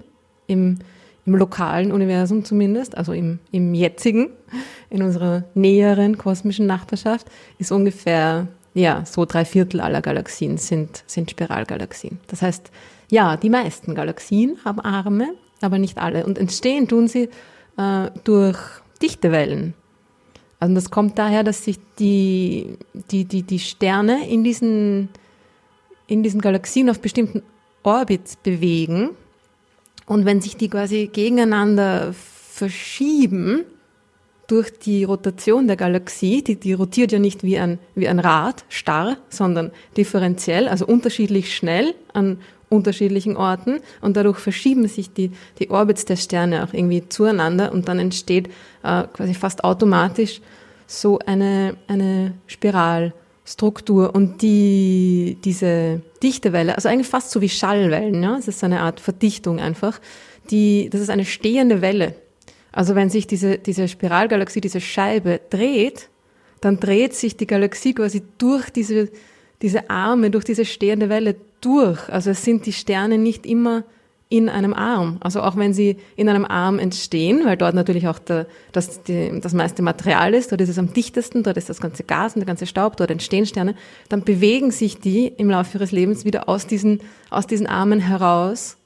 im, im lokalen Universum zumindest, also im, im jetzigen, in unserer näheren kosmischen Nachbarschaft, ist ungefähr, ja, so drei Viertel aller Galaxien sind, sind Spiralgalaxien. Das heißt, ja, die meisten Galaxien haben Arme, aber nicht alle. Und entstehen tun sie äh, durch Dichtewellen. Also das kommt daher, dass sich die, die, die, die Sterne in diesen, in diesen Galaxien auf bestimmten Orbits bewegen. Und wenn sich die quasi gegeneinander verschieben durch die Rotation der Galaxie, die, die rotiert ja nicht wie ein, wie ein Rad, starr, sondern differenziell, also unterschiedlich schnell an unterschiedlichen Orten. Und dadurch verschieben sich die, die Orbits der Sterne auch irgendwie zueinander und dann entsteht äh, quasi fast automatisch so eine, eine Spiralstruktur und die, diese Dichtewelle, also eigentlich fast so wie Schallwellen, ja, es ist eine Art Verdichtung einfach, die, das ist eine stehende Welle. Also wenn sich diese, diese Spiralgalaxie, diese Scheibe dreht, dann dreht sich die Galaxie quasi durch diese, diese Arme, durch diese stehende Welle durch. Also es sind die Sterne nicht immer in einem Arm. Also auch wenn sie in einem Arm entstehen, weil dort natürlich auch der, das, die, das meiste Material ist, dort ist es am dichtesten, dort ist das ganze Gas und der ganze Staub, dort entstehen Sterne, dann bewegen sich die im Laufe ihres Lebens wieder aus diesen, aus diesen Armen heraus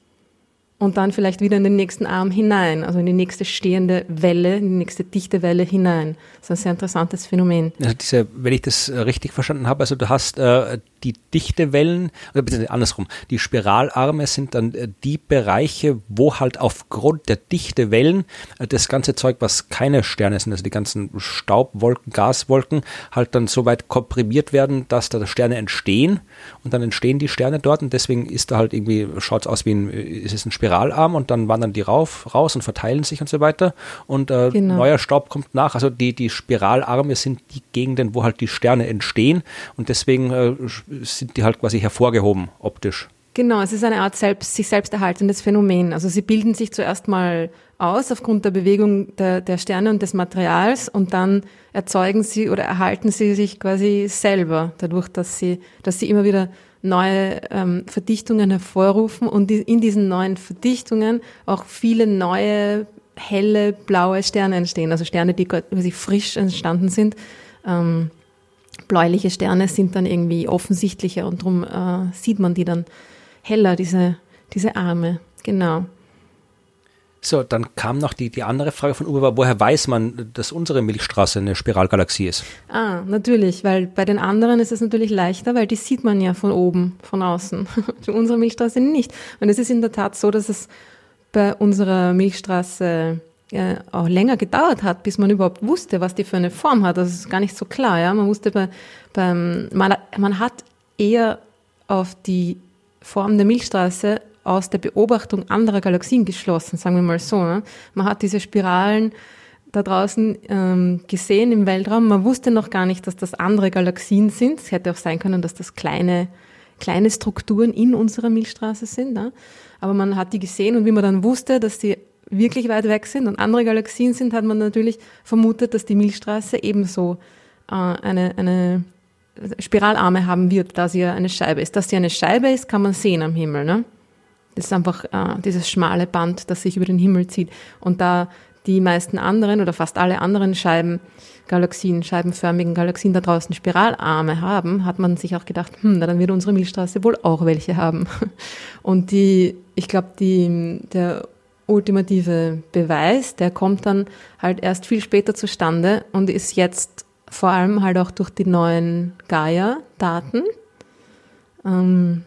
und dann vielleicht wieder in den nächsten Arm hinein, also in die nächste stehende Welle, in die nächste dichte Welle hinein. Das ist ein sehr interessantes Phänomen. Also diese, wenn ich das richtig verstanden habe, also du hast äh, die dichte Wellen, oder andersrum, die Spiralarme sind dann äh, die Bereiche, wo halt aufgrund der dichte Wellen äh, das ganze Zeug, was keine Sterne sind, also die ganzen Staubwolken, Gaswolken, halt dann so weit komprimiert werden, dass da Sterne entstehen und dann entstehen die Sterne dort und deswegen ist da halt irgendwie, schaut es aus wie ein, ist es ein Spiralarm und dann wandern die rauf, raus und verteilen sich und so weiter und äh, genau. neuer Staub kommt nach. Also die, die Spiralarme sind die Gegenden, wo halt die Sterne entstehen und deswegen äh, sind die halt quasi hervorgehoben optisch. Genau, es ist eine Art selbst, sich selbst erhaltendes Phänomen. Also sie bilden sich zuerst mal aus aufgrund der Bewegung der, der Sterne und des Materials und dann erzeugen sie oder erhalten sie sich quasi selber dadurch, dass sie, dass sie immer wieder neue ähm, Verdichtungen hervorrufen und in diesen neuen Verdichtungen auch viele neue helle blaue Sterne entstehen, also Sterne, die quasi frisch entstanden sind. Ähm, bläuliche Sterne sind dann irgendwie offensichtlicher und darum äh, sieht man die dann heller, diese, diese Arme. Genau. So, dann kam noch die, die andere Frage von Uwe, woher weiß man, dass unsere Milchstraße eine Spiralgalaxie ist? Ah, natürlich, weil bei den anderen ist es natürlich leichter, weil die sieht man ja von oben, von außen. unsere Milchstraße nicht. Und es ist in der Tat so, dass es bei unserer Milchstraße äh, auch länger gedauert hat, bis man überhaupt wusste, was die für eine Form hat. Das ist gar nicht so klar. Ja? Man wusste bei, beim, man, man hat eher auf die Form der Milchstraße aus der Beobachtung anderer Galaxien geschlossen, sagen wir mal so. Ne? Man hat diese Spiralen da draußen ähm, gesehen im Weltraum. Man wusste noch gar nicht, dass das andere Galaxien sind. Es hätte auch sein können, dass das kleine, kleine Strukturen in unserer Milchstraße sind. Ne? Aber man hat die gesehen und wie man dann wusste, dass die wirklich weit weg sind und andere Galaxien sind, hat man natürlich vermutet, dass die Milchstraße ebenso äh, eine, eine Spiralarme haben wird, da sie ja eine Scheibe ist. Dass sie eine Scheibe ist, kann man sehen am Himmel. Ne? Das ist einfach äh, dieses schmale Band, das sich über den Himmel zieht. Und da die meisten anderen oder fast alle anderen Scheiben, Galaxien, scheibenförmigen Galaxien da draußen Spiralarme haben, hat man sich auch gedacht, hm, na, dann wird unsere Milchstraße wohl auch welche haben. Und die, ich glaube, die, der ultimative Beweis, der kommt dann halt erst viel später zustande und ist jetzt vor allem halt auch durch die neuen Gaia-Daten ähm,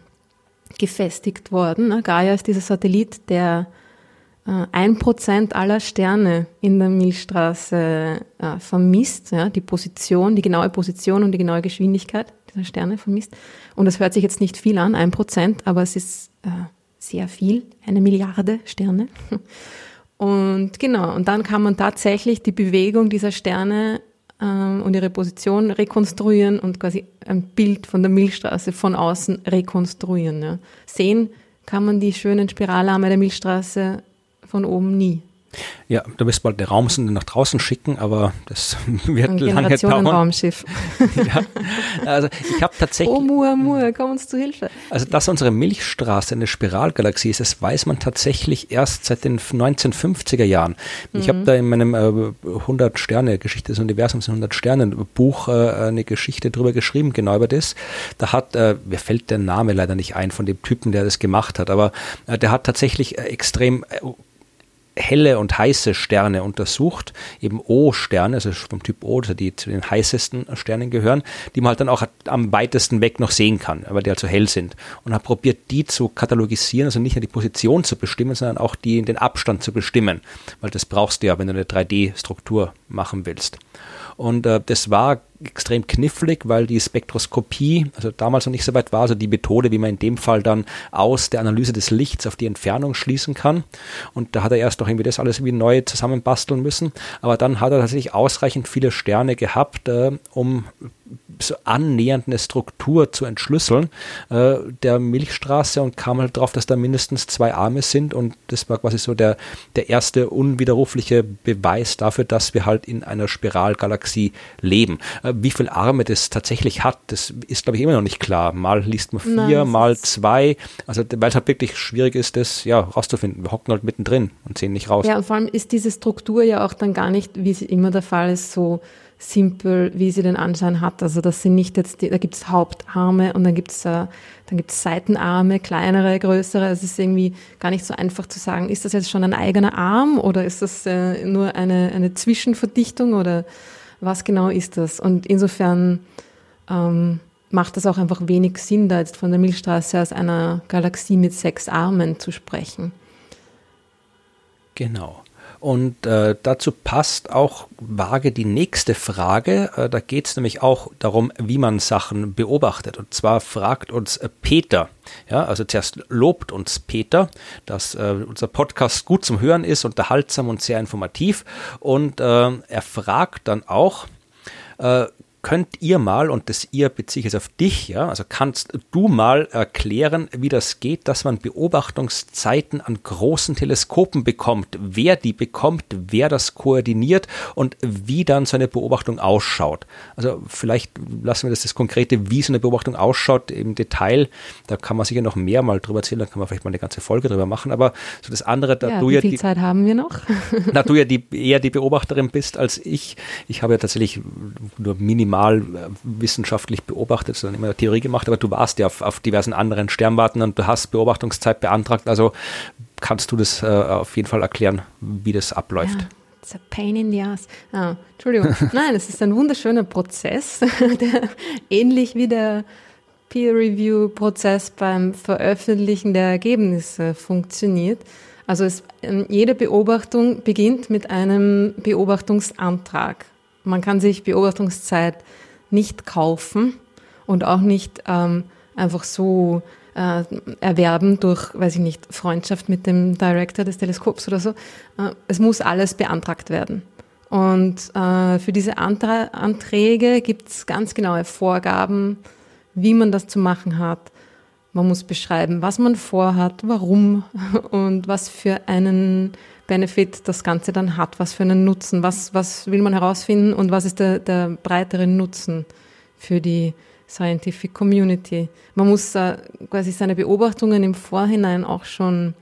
gefestigt worden. Ne? Gaia ist dieser Satellit, der äh, ein Prozent aller Sterne in der Milchstraße äh, vermisst, ja, die Position, die genaue Position und die genaue Geschwindigkeit dieser Sterne vermisst. Und das hört sich jetzt nicht viel an, ein Prozent, aber es ist äh, sehr viel, eine Milliarde Sterne. Und genau, und dann kann man tatsächlich die Bewegung dieser Sterne äh, ähm, und ihre Position rekonstruieren und quasi ein Bild von der Milchstraße von außen rekonstruieren. Ja. Sehen kann man die schönen Spiralarme der Milchstraße von oben nie. Ja, du wirst bald eine Raumsonde nach draußen schicken, aber das wird Ein lange dauern. Raumschiff. ja, also ich habe tatsächlich. Oh Muamua, komm uns zu Hilfe. Also dass unsere Milchstraße eine Spiralgalaxie ist, das weiß man tatsächlich erst seit den 1950er Jahren. Ich mhm. habe da in meinem äh, 100 Sterne Geschichte des Universums 100 Sternen Buch äh, eine Geschichte drüber geschrieben, genau über das. Da hat äh, mir fällt der Name leider nicht ein von dem Typen, der das gemacht hat, aber äh, der hat tatsächlich äh, extrem äh, helle und heiße Sterne untersucht, eben O-Sterne, also vom Typ O, also die zu den heißesten Sternen gehören, die man halt dann auch am weitesten weg noch sehen kann, weil die halt so hell sind. Und hat probiert, die zu katalogisieren, also nicht nur die Position zu bestimmen, sondern auch die, den Abstand zu bestimmen, weil das brauchst du ja, wenn du eine 3D-Struktur machen willst. Und äh, das war extrem knifflig, weil die Spektroskopie, also damals noch nicht so weit war, also die Methode, wie man in dem Fall dann aus der Analyse des Lichts auf die Entfernung schließen kann. Und da hat er erst noch irgendwie das alles irgendwie neu zusammenbasteln müssen. Aber dann hat er tatsächlich ausreichend viele Sterne gehabt, äh, um so annähernd eine Struktur zu entschlüsseln äh, der Milchstraße und kam halt drauf, dass da mindestens zwei Arme sind und das war quasi so der, der erste unwiderrufliche Beweis dafür, dass wir halt in einer Spiralgalaxie leben. Äh, wie viele Arme das tatsächlich hat, das ist glaube ich immer noch nicht klar. Mal liest man vier, Nein, mal zwei, also weil es halt wirklich schwierig ist, das ja rauszufinden. Wir hocken halt mittendrin und sehen nicht raus. Ja, und vor allem ist diese Struktur ja auch dann gar nicht, wie es immer der Fall ist, so simpel, wie sie den Anschein hat. Also das sind nicht jetzt, die, da gibt es Hauptarme und dann gibt es äh, dann gibt's Seitenarme, kleinere, größere. Es ist irgendwie gar nicht so einfach zu sagen, ist das jetzt schon ein eigener Arm oder ist das äh, nur eine, eine Zwischenverdichtung oder was genau ist das? Und insofern ähm, macht das auch einfach wenig Sinn, da jetzt von der Milchstraße aus einer Galaxie mit sechs Armen zu sprechen. Genau. Und äh, dazu passt auch vage die nächste Frage. Äh, da geht es nämlich auch darum, wie man Sachen beobachtet. Und zwar fragt uns äh, Peter, ja, also zuerst lobt uns Peter, dass äh, unser Podcast gut zum Hören ist, unterhaltsam und sehr informativ. Und äh, er fragt dann auch, äh, könnt ihr mal, und das ihr beziehe ich jetzt auf dich, ja, also kannst du mal erklären, wie das geht, dass man Beobachtungszeiten an großen Teleskopen bekommt, wer die bekommt, wer das koordiniert und wie dann so eine Beobachtung ausschaut. Also vielleicht lassen wir das das konkrete, wie so eine Beobachtung ausschaut im Detail. Da kann man sicher noch mehr mal drüber erzählen, da kann man vielleicht mal eine ganze Folge drüber machen, aber so das andere, da ja, du wie ja viel die, Zeit haben wir noch? da du ja die, eher die Beobachterin bist als ich. Ich habe ja tatsächlich nur minimal mal äh, wissenschaftlich beobachtet, sondern immer Theorie gemacht, aber du warst ja auf, auf diversen anderen Sternwarten und du hast Beobachtungszeit beantragt, also kannst du das äh, auf jeden Fall erklären, wie das abläuft. Ja. It's a pain in the ass. Ah, Entschuldigung. Nein, es ist ein wunderschöner Prozess, der ähnlich wie der Peer-Review-Prozess beim Veröffentlichen der Ergebnisse funktioniert. Also es, ähm, jede Beobachtung beginnt mit einem Beobachtungsantrag. Man kann sich Beobachtungszeit nicht kaufen und auch nicht ähm, einfach so äh, erwerben durch, weiß ich nicht, Freundschaft mit dem Director des Teleskops oder so. Äh, es muss alles beantragt werden. Und äh, für diese Antra Anträge gibt es ganz genaue Vorgaben, wie man das zu machen hat. Man muss beschreiben, was man vorhat, warum und was für einen Benefit das Ganze dann hat, was für einen Nutzen, was, was will man herausfinden und was ist der, der breitere Nutzen für die Scientific Community. Man muss äh, quasi seine Beobachtungen im Vorhinein auch schon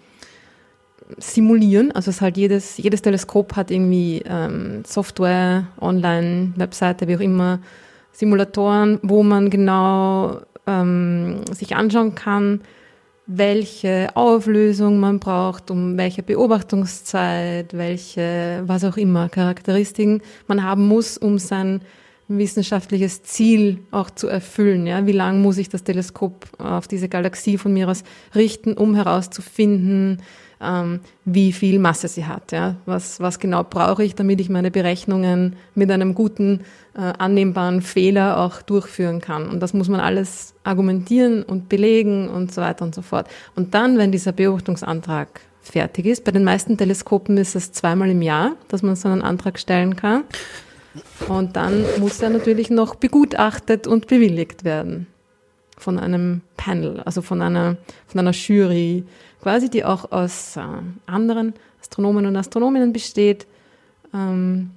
simulieren. Also es halt jedes, jedes Teleskop hat irgendwie ähm, Software, Online, Webseite, wie auch immer, Simulatoren, wo man genau ähm, sich anschauen kann, welche Auflösung man braucht, um welche Beobachtungszeit, welche, was auch immer, Charakteristiken man haben muss, um sein wissenschaftliches Ziel auch zu erfüllen. Ja? Wie lang muss ich das Teleskop auf diese Galaxie von mir aus richten, um herauszufinden, ähm, wie viel Masse sie hat. Ja? Was, was genau brauche ich, damit ich meine Berechnungen mit einem guten, äh, annehmbaren Fehler auch durchführen kann. Und das muss man alles argumentieren und belegen und so weiter und so fort. Und dann, wenn dieser Beobachtungsantrag fertig ist, bei den meisten Teleskopen ist es zweimal im Jahr, dass man so einen Antrag stellen kann. Und dann muss er natürlich noch begutachtet und bewilligt werden von einem Panel, also von einer, von einer Jury, quasi, die auch aus äh, anderen Astronomen und Astronominnen besteht. Ähm,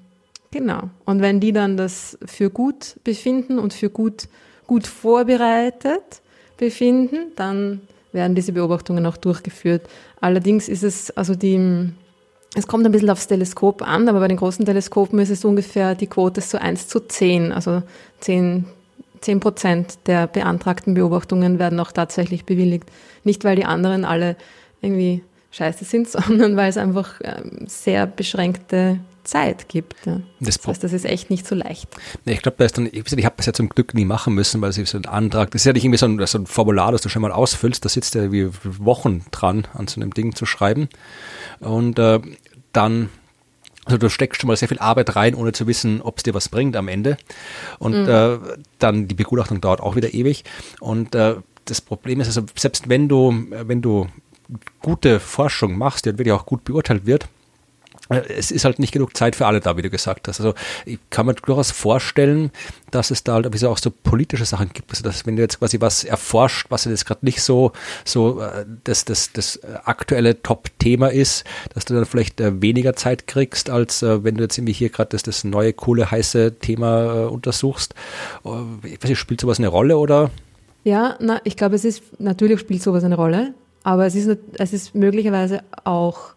genau. Und wenn die dann das für gut befinden und für gut, gut vorbereitet befinden, dann werden diese Beobachtungen auch durchgeführt. Allerdings ist es, also die, es kommt ein bisschen aufs Teleskop an, aber bei den großen Teleskopen ist es ungefähr die Quote so 1 zu 10, also 10, 10 Prozent der beantragten Beobachtungen werden auch tatsächlich bewilligt. Nicht, weil die anderen alle irgendwie scheiße sind, sondern weil es einfach ähm, sehr beschränkte Zeit gibt. Ja. Das, das, heißt, das ist echt nicht so leicht. Ich glaube, da ist dann, ich, ich habe das ja zum Glück nie machen müssen, weil es ist so ein Antrag, das ist ja nicht irgendwie so ein, so ein Formular, das du schon mal ausfüllst, da sitzt ja wie Wochen dran, an so einem Ding zu schreiben. Und äh, dann also du steckst schon mal sehr viel Arbeit rein, ohne zu wissen, ob es dir was bringt am Ende. Und mhm. äh, dann die Begutachtung dauert auch wieder ewig. Und äh, das Problem ist also, selbst wenn du, wenn du gute Forschung machst, die wirklich auch gut beurteilt wird, äh, es ist halt nicht genug Zeit für alle da, wie du gesagt hast. Also ich kann mir durchaus vorstellen, dass es da halt wie auch so politische Sachen gibt. Also dass wenn du jetzt quasi was erforscht, was jetzt gerade nicht so so äh, das, das, das aktuelle Top-Thema ist, dass du dann vielleicht äh, weniger Zeit kriegst, als wenn du jetzt irgendwie hier gerade das, das neue, coole, heiße Thema untersuchst. Ich weiß nicht, spielt sowas eine Rolle oder? Ja, na, ich glaube, es ist natürlich spielt sowas eine Rolle. Aber es ist, es ist möglicherweise auch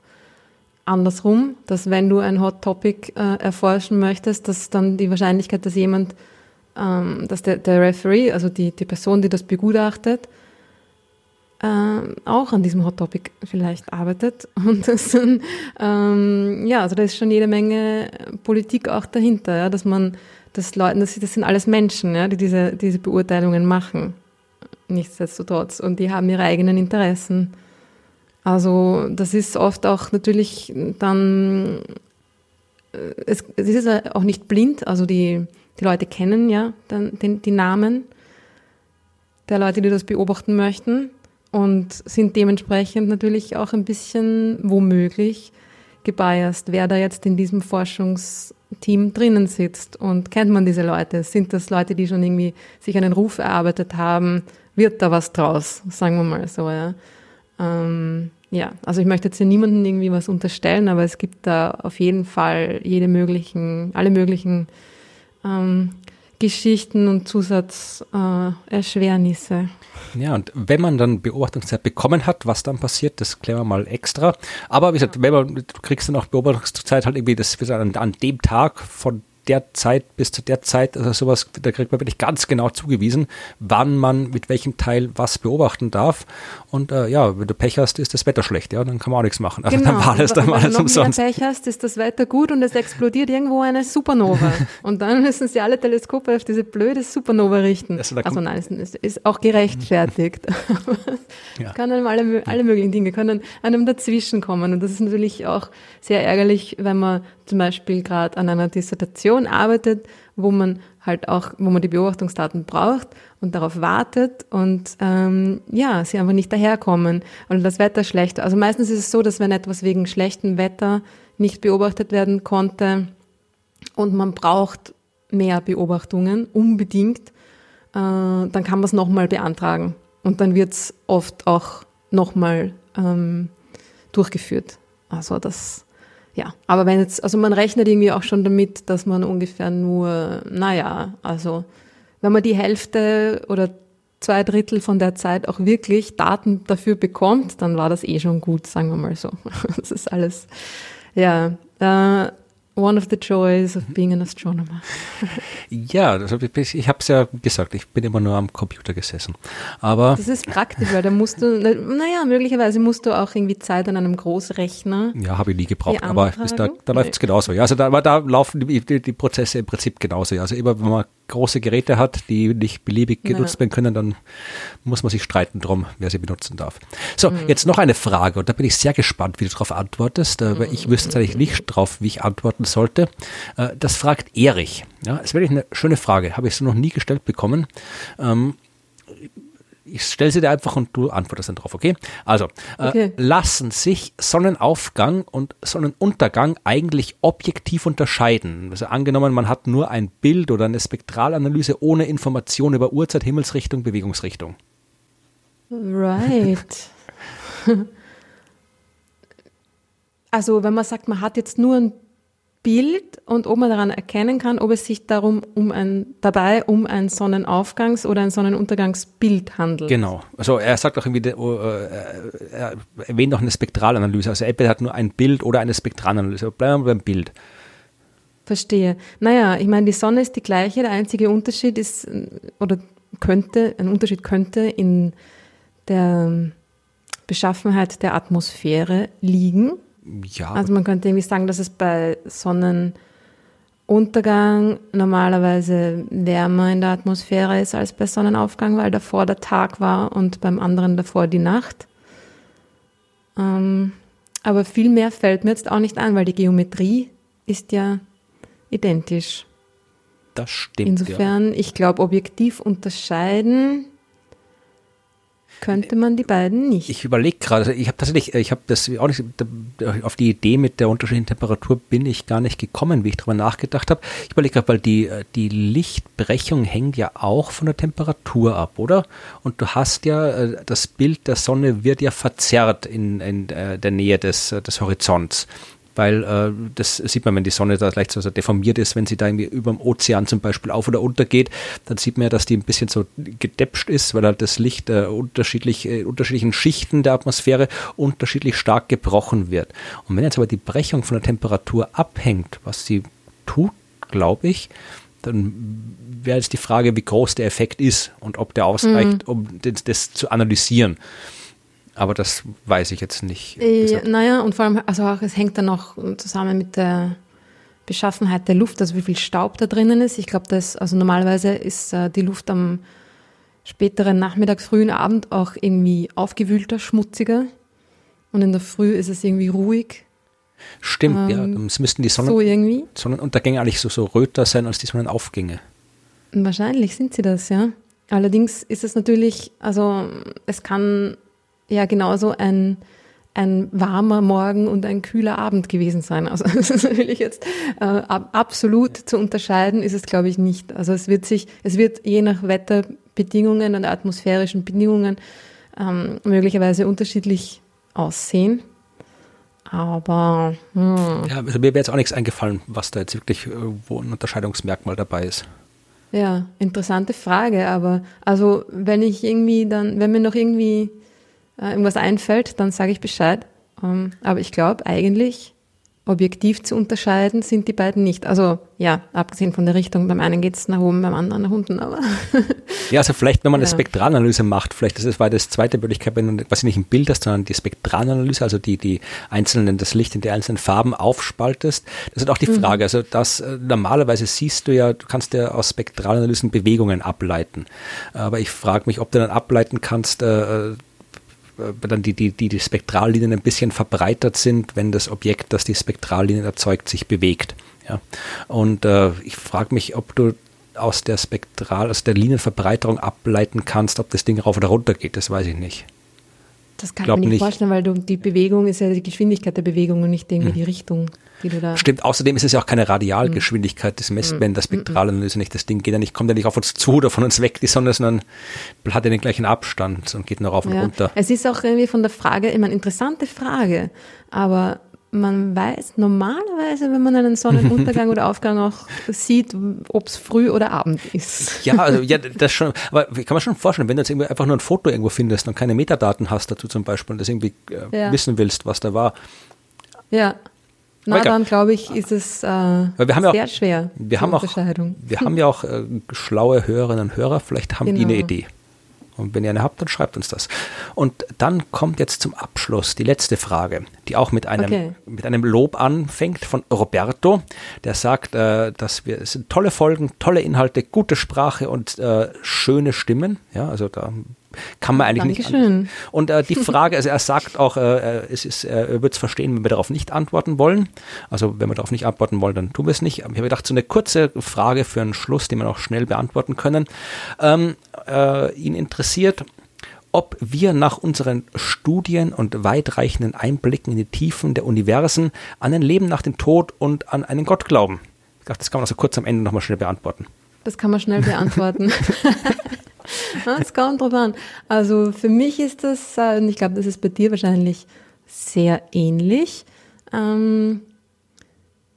andersrum, dass wenn du ein Hot Topic äh, erforschen möchtest, dass dann die Wahrscheinlichkeit, dass jemand, ähm, dass der, der Referee, also die, die Person, die das begutachtet, äh, auch an diesem Hot Topic vielleicht arbeitet. Und das dann, ähm, ja, also da ist schon jede Menge Politik auch dahinter, ja, dass man, dass Leute, das, das sind alles Menschen, ja, die diese, diese Beurteilungen machen nichtsdestotrotz. Und die haben ihre eigenen Interessen. Also das ist oft auch natürlich dann, äh, es, es ist auch nicht blind, also die, die Leute kennen ja dann den, die Namen der Leute, die das beobachten möchten und sind dementsprechend natürlich auch ein bisschen womöglich gebiased, wer da jetzt in diesem Forschungsteam drinnen sitzt und kennt man diese Leute? Sind das Leute, die schon irgendwie sich einen Ruf erarbeitet haben wird da was draus, sagen wir mal so, ja. Ähm, ja, also ich möchte jetzt hier niemandem irgendwie was unterstellen, aber es gibt da auf jeden Fall jede möglichen, alle möglichen ähm, Geschichten und Zusatzerschwernisse. Äh, ja, und wenn man dann Beobachtungszeit bekommen hat, was dann passiert, das klären wir mal extra. Aber wie gesagt, wenn man, du kriegst dann auch Beobachtungszeit halt irgendwie das an, an dem Tag von der Zeit bis zu der Zeit, also sowas, da kriegt man wirklich ganz genau zugewiesen, wann man mit welchem Teil was beobachten darf. Und äh, ja, wenn du Pech hast, ist das Wetter schlecht, ja, dann kann man auch nichts machen. Also genau. dann war das dann mal alles umsonst. Wenn du Pech hast, ist das Wetter gut und es explodiert irgendwo eine Supernova. und dann müssen sie alle Teleskope auf diese blöde Supernova richten. Also, also nein, es ist auch gerechtfertigt. ja. Kann einem alle, alle möglichen Dinge können einem dazwischen kommen. Und das ist natürlich auch sehr ärgerlich, wenn man zum Beispiel gerade an einer Dissertation arbeitet, wo man halt auch, wo man die Beobachtungsdaten braucht und darauf wartet und ähm, ja, sie einfach nicht daherkommen und das Wetter schlecht. Also meistens ist es so, dass wenn etwas wegen schlechtem Wetter nicht beobachtet werden konnte und man braucht mehr Beobachtungen unbedingt, äh, dann kann man es nochmal beantragen und dann wird es oft auch nochmal ähm, durchgeführt. Also das ja, aber wenn jetzt, also man rechnet irgendwie auch schon damit, dass man ungefähr nur, naja, also wenn man die Hälfte oder zwei Drittel von der Zeit auch wirklich Daten dafür bekommt, dann war das eh schon gut, sagen wir mal so. Das ist alles, ja. Äh, One of the joys of being an astronomer. ja, also ich, ich habe es ja gesagt, ich bin immer nur am Computer gesessen. Aber das ist praktisch, weil da musst du, naja, möglicherweise musst du auch irgendwie Zeit an einem Großrechner. Ja, habe ich nie gebraucht, aber da, da läuft es genauso. Ja, also da, aber da laufen die, die, die, Prozesse im Prinzip genauso. Ja. Also immer, wenn man große Geräte hat, die nicht beliebig genutzt ja. werden können, dann muss man sich streiten drum, wer sie benutzen darf. So, mhm. jetzt noch eine Frage und da bin ich sehr gespannt, wie du darauf antwortest, äh, weil ich wüsste eigentlich nicht drauf, wie ich antworten sollte. Äh, das fragt Erich. Ja, ist wirklich eine schöne Frage, habe ich so noch nie gestellt bekommen. Ähm, ich stelle sie dir einfach und du antwortest dann drauf, okay? Also, äh, okay. lassen sich Sonnenaufgang und Sonnenuntergang eigentlich objektiv unterscheiden? Also angenommen, man hat nur ein Bild oder eine Spektralanalyse ohne Information über Uhrzeit, Himmelsrichtung, Bewegungsrichtung. Right. also, wenn man sagt, man hat jetzt nur ein Bild und ob man daran erkennen kann, ob es sich darum um ein, dabei um ein Sonnenaufgangs- oder ein Sonnenuntergangsbild handelt. Genau. Also er sagt auch irgendwie, oh, äh, er erwähnt noch eine Spektralanalyse. Also Apple hat nur ein Bild oder eine Spektralanalyse. Bleiben wir beim Bild. Verstehe. Naja, ich meine, die Sonne ist die gleiche. Der einzige Unterschied ist, oder könnte, ein Unterschied könnte in der Beschaffenheit der Atmosphäre liegen. Ja. Also man könnte irgendwie sagen, dass es bei Sonnenuntergang normalerweise wärmer in der Atmosphäre ist als bei Sonnenaufgang, weil davor der Tag war und beim anderen davor die Nacht. Ähm, aber viel mehr fällt mir jetzt auch nicht ein, weil die Geometrie ist ja identisch. Das stimmt. Insofern, ja. ich glaube, objektiv unterscheiden könnte man die beiden nicht. Ich überlege gerade, also ich habe tatsächlich, ich habe das auch nicht, auf die Idee mit der unterschiedlichen Temperatur bin ich gar nicht gekommen, wie ich darüber nachgedacht habe. Ich überlege gerade, weil die, die Lichtbrechung hängt ja auch von der Temperatur ab, oder? Und du hast ja, äh, das Bild der Sonne wird ja verzerrt in, in äh, der Nähe des, des Horizonts weil äh, das sieht man, wenn die Sonne da leicht so, so deformiert ist, wenn sie da irgendwie über dem Ozean zum Beispiel auf oder unter geht, dann sieht man ja, dass die ein bisschen so gedäpscht ist, weil halt das Licht äh, unterschiedlich, äh, unterschiedlichen Schichten der Atmosphäre unterschiedlich stark gebrochen wird. Und wenn jetzt aber die Brechung von der Temperatur abhängt, was sie tut, glaube ich, dann wäre jetzt die Frage, wie groß der Effekt ist und ob der ausreicht, mhm. um das, das zu analysieren. Aber das weiß ich jetzt nicht. Äh, naja, und vor allem, also auch, es hängt dann auch zusammen mit der Beschaffenheit der Luft, also wie viel Staub da drinnen ist. Ich glaube, dass, also normalerweise ist äh, die Luft am späteren Nachmittag, frühen Abend auch irgendwie aufgewühlter, schmutziger. Und in der Früh ist es irgendwie ruhig. Stimmt, ähm, ja. Es müssten die Sonnen so irgendwie. Sonnenuntergänge eigentlich so, so röter sein als die Sonnenaufgänge. Wahrscheinlich sind sie das, ja. Allerdings ist es natürlich, also es kann ja genauso ein, ein warmer Morgen und ein kühler Abend gewesen sein. Also das ist natürlich jetzt äh, absolut zu unterscheiden ist es, glaube ich, nicht. Also es wird sich, es wird je nach Wetterbedingungen und atmosphärischen Bedingungen ähm, möglicherweise unterschiedlich aussehen. Aber hm. ja, also mir wäre jetzt auch nichts eingefallen, was da jetzt wirklich wo ein Unterscheidungsmerkmal dabei ist. Ja, interessante Frage, aber also wenn ich irgendwie dann, wenn mir noch irgendwie äh, irgendwas einfällt, dann sage ich Bescheid. Ähm, aber ich glaube, eigentlich objektiv zu unterscheiden sind die beiden nicht. Also ja, abgesehen von der Richtung, beim einen geht es nach oben, beim anderen nach unten, aber. ja, also vielleicht, wenn man eine Spektralanalyse macht, vielleicht das ist, war das zweite Möglichkeit, wenn du quasi nicht ein Bild hast, sondern die Spektralanalyse, also die, die einzelnen, das Licht in die einzelnen Farben aufspaltest. Das ist auch die mhm. Frage. Also das äh, normalerweise siehst du ja, du kannst ja aus Spektralanalysen Bewegungen ableiten. Aber ich frage mich, ob du dann ableiten kannst, äh, äh, dann die, die, die, die Spektrallinien ein bisschen verbreitert sind, wenn das Objekt, das die Spektrallinien erzeugt, sich bewegt. Ja. Und äh, ich frage mich, ob du aus der Spektral, aus der Linienverbreiterung ableiten kannst, ob das Ding rauf oder runter geht. Das weiß ich nicht. Das kann ich mir nicht, nicht vorstellen, weil du, die Bewegung ist ja die Geschwindigkeit der Bewegung und nicht irgendwie hm. die Richtung. Stimmt, außerdem ist es ja auch keine Radialgeschwindigkeit, das messt man in der Spektralanalyse nicht. Das Ding geht ja nicht, kommt ja nicht auf uns zu oder von uns weg, die Sonne, sondern hat ja den gleichen Abstand und geht nur rauf und ja. runter. Es ist auch irgendwie von der Frage, immer eine interessante Frage, aber man weiß normalerweise, wenn man einen Sonnenuntergang oder Aufgang auch sieht, ob es früh oder Abend ist. Ja, also ja, das schon, aber kann man schon vorstellen, wenn du jetzt irgendwie einfach nur ein Foto irgendwo findest und keine Metadaten hast dazu zum Beispiel und das irgendwie äh, ja. wissen willst, was da war. Ja. Na, dann glaube ich, ist es äh, wir haben sehr ja auch, schwer. Wir haben auch, wir haben ja auch äh, schlaue Hörerinnen und Hörer, vielleicht haben genau. die eine genau. Idee. Und wenn ihr eine habt, dann schreibt uns das. Und dann kommt jetzt zum Abschluss die letzte Frage, die auch mit einem, okay. mit einem Lob anfängt von Roberto. Der sagt, äh, dass wir, es sind tolle Folgen, tolle Inhalte, gute Sprache und äh, schöne Stimmen. Ja, also da kann man eigentlich Dankeschön. nicht. Und äh, die Frage, also er sagt auch, äh, es ist, er wird es verstehen, wenn wir darauf nicht antworten wollen. Also wenn wir darauf nicht antworten wollen, dann tun wir es nicht. Aber ich habe gedacht, so eine kurze Frage für einen Schluss, die wir noch schnell beantworten können. Ähm, äh, ihn interessiert, ob wir nach unseren Studien und weitreichenden Einblicken in die Tiefen der Universen an ein Leben nach dem Tod und an einen Gott glauben. Ich dachte, das kann man also kurz am Ende nochmal schnell beantworten. Das kann man schnell beantworten. Es kommt drauf an. Also für mich ist das, äh, und ich glaube, das ist bei dir wahrscheinlich sehr ähnlich. Ähm,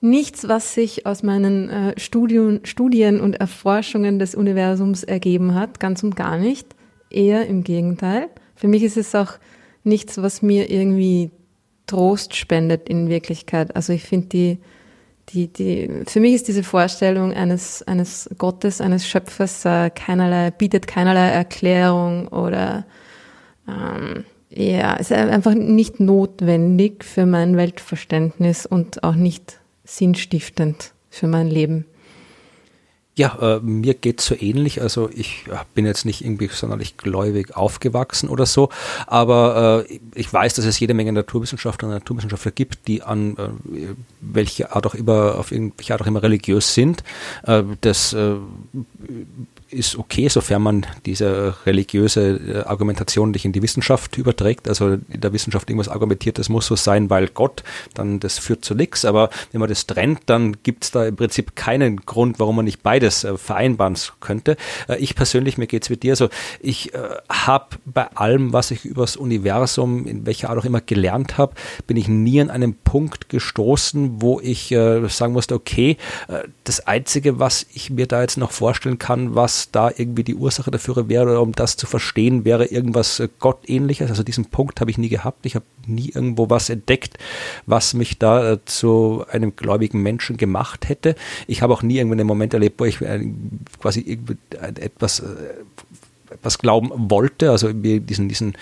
nichts, was sich aus meinen äh, Studien, Studien und Erforschungen des Universums ergeben hat, ganz und gar nicht. Eher im Gegenteil. Für mich ist es auch nichts, was mir irgendwie Trost spendet in Wirklichkeit. Also ich finde die, die, die, für mich ist diese Vorstellung eines, eines Gottes, eines Schöpfers äh, keinerlei, bietet keinerlei Erklärung oder ähm, ja, ist einfach nicht notwendig für mein Weltverständnis und auch nicht sinnstiftend für mein Leben. Ja, äh, mir es so ähnlich. Also ich äh, bin jetzt nicht irgendwie sonderlich gläubig aufgewachsen oder so, aber äh, ich weiß, dass es jede Menge Naturwissenschaftler und Naturwissenschaftler gibt, die an äh, welche Art auch immer, auf irgendwelche Art auch immer religiös sind. Äh, das äh, ist okay, sofern man diese religiöse äh, Argumentation nicht in die Wissenschaft überträgt. Also in der Wissenschaft irgendwas argumentiert, das muss so sein, weil Gott, dann das führt zu nichts. Aber wenn man das trennt, dann gibt es da im Prinzip keinen Grund, warum man nicht beides äh, vereinbaren könnte. Äh, ich persönlich, mir geht es wie dir, also ich habe bei allem, was ich über das Universum, in welcher Art auch immer gelernt habe, bin ich nie an einen Punkt gestoßen, wo ich sagen musste, okay, das Einzige, was ich mir da jetzt noch vorstellen kann, was da irgendwie die Ursache dafür wäre oder um das zu verstehen, wäre irgendwas äh, Gottähnliches. Also diesen Punkt habe ich nie gehabt. Ich habe nie irgendwo was entdeckt, was mich da äh, zu einem gläubigen Menschen gemacht hätte. Ich habe auch nie irgendwann einen Moment erlebt, wo ich äh, quasi etwas etwas glauben wollte, also diesen, diesen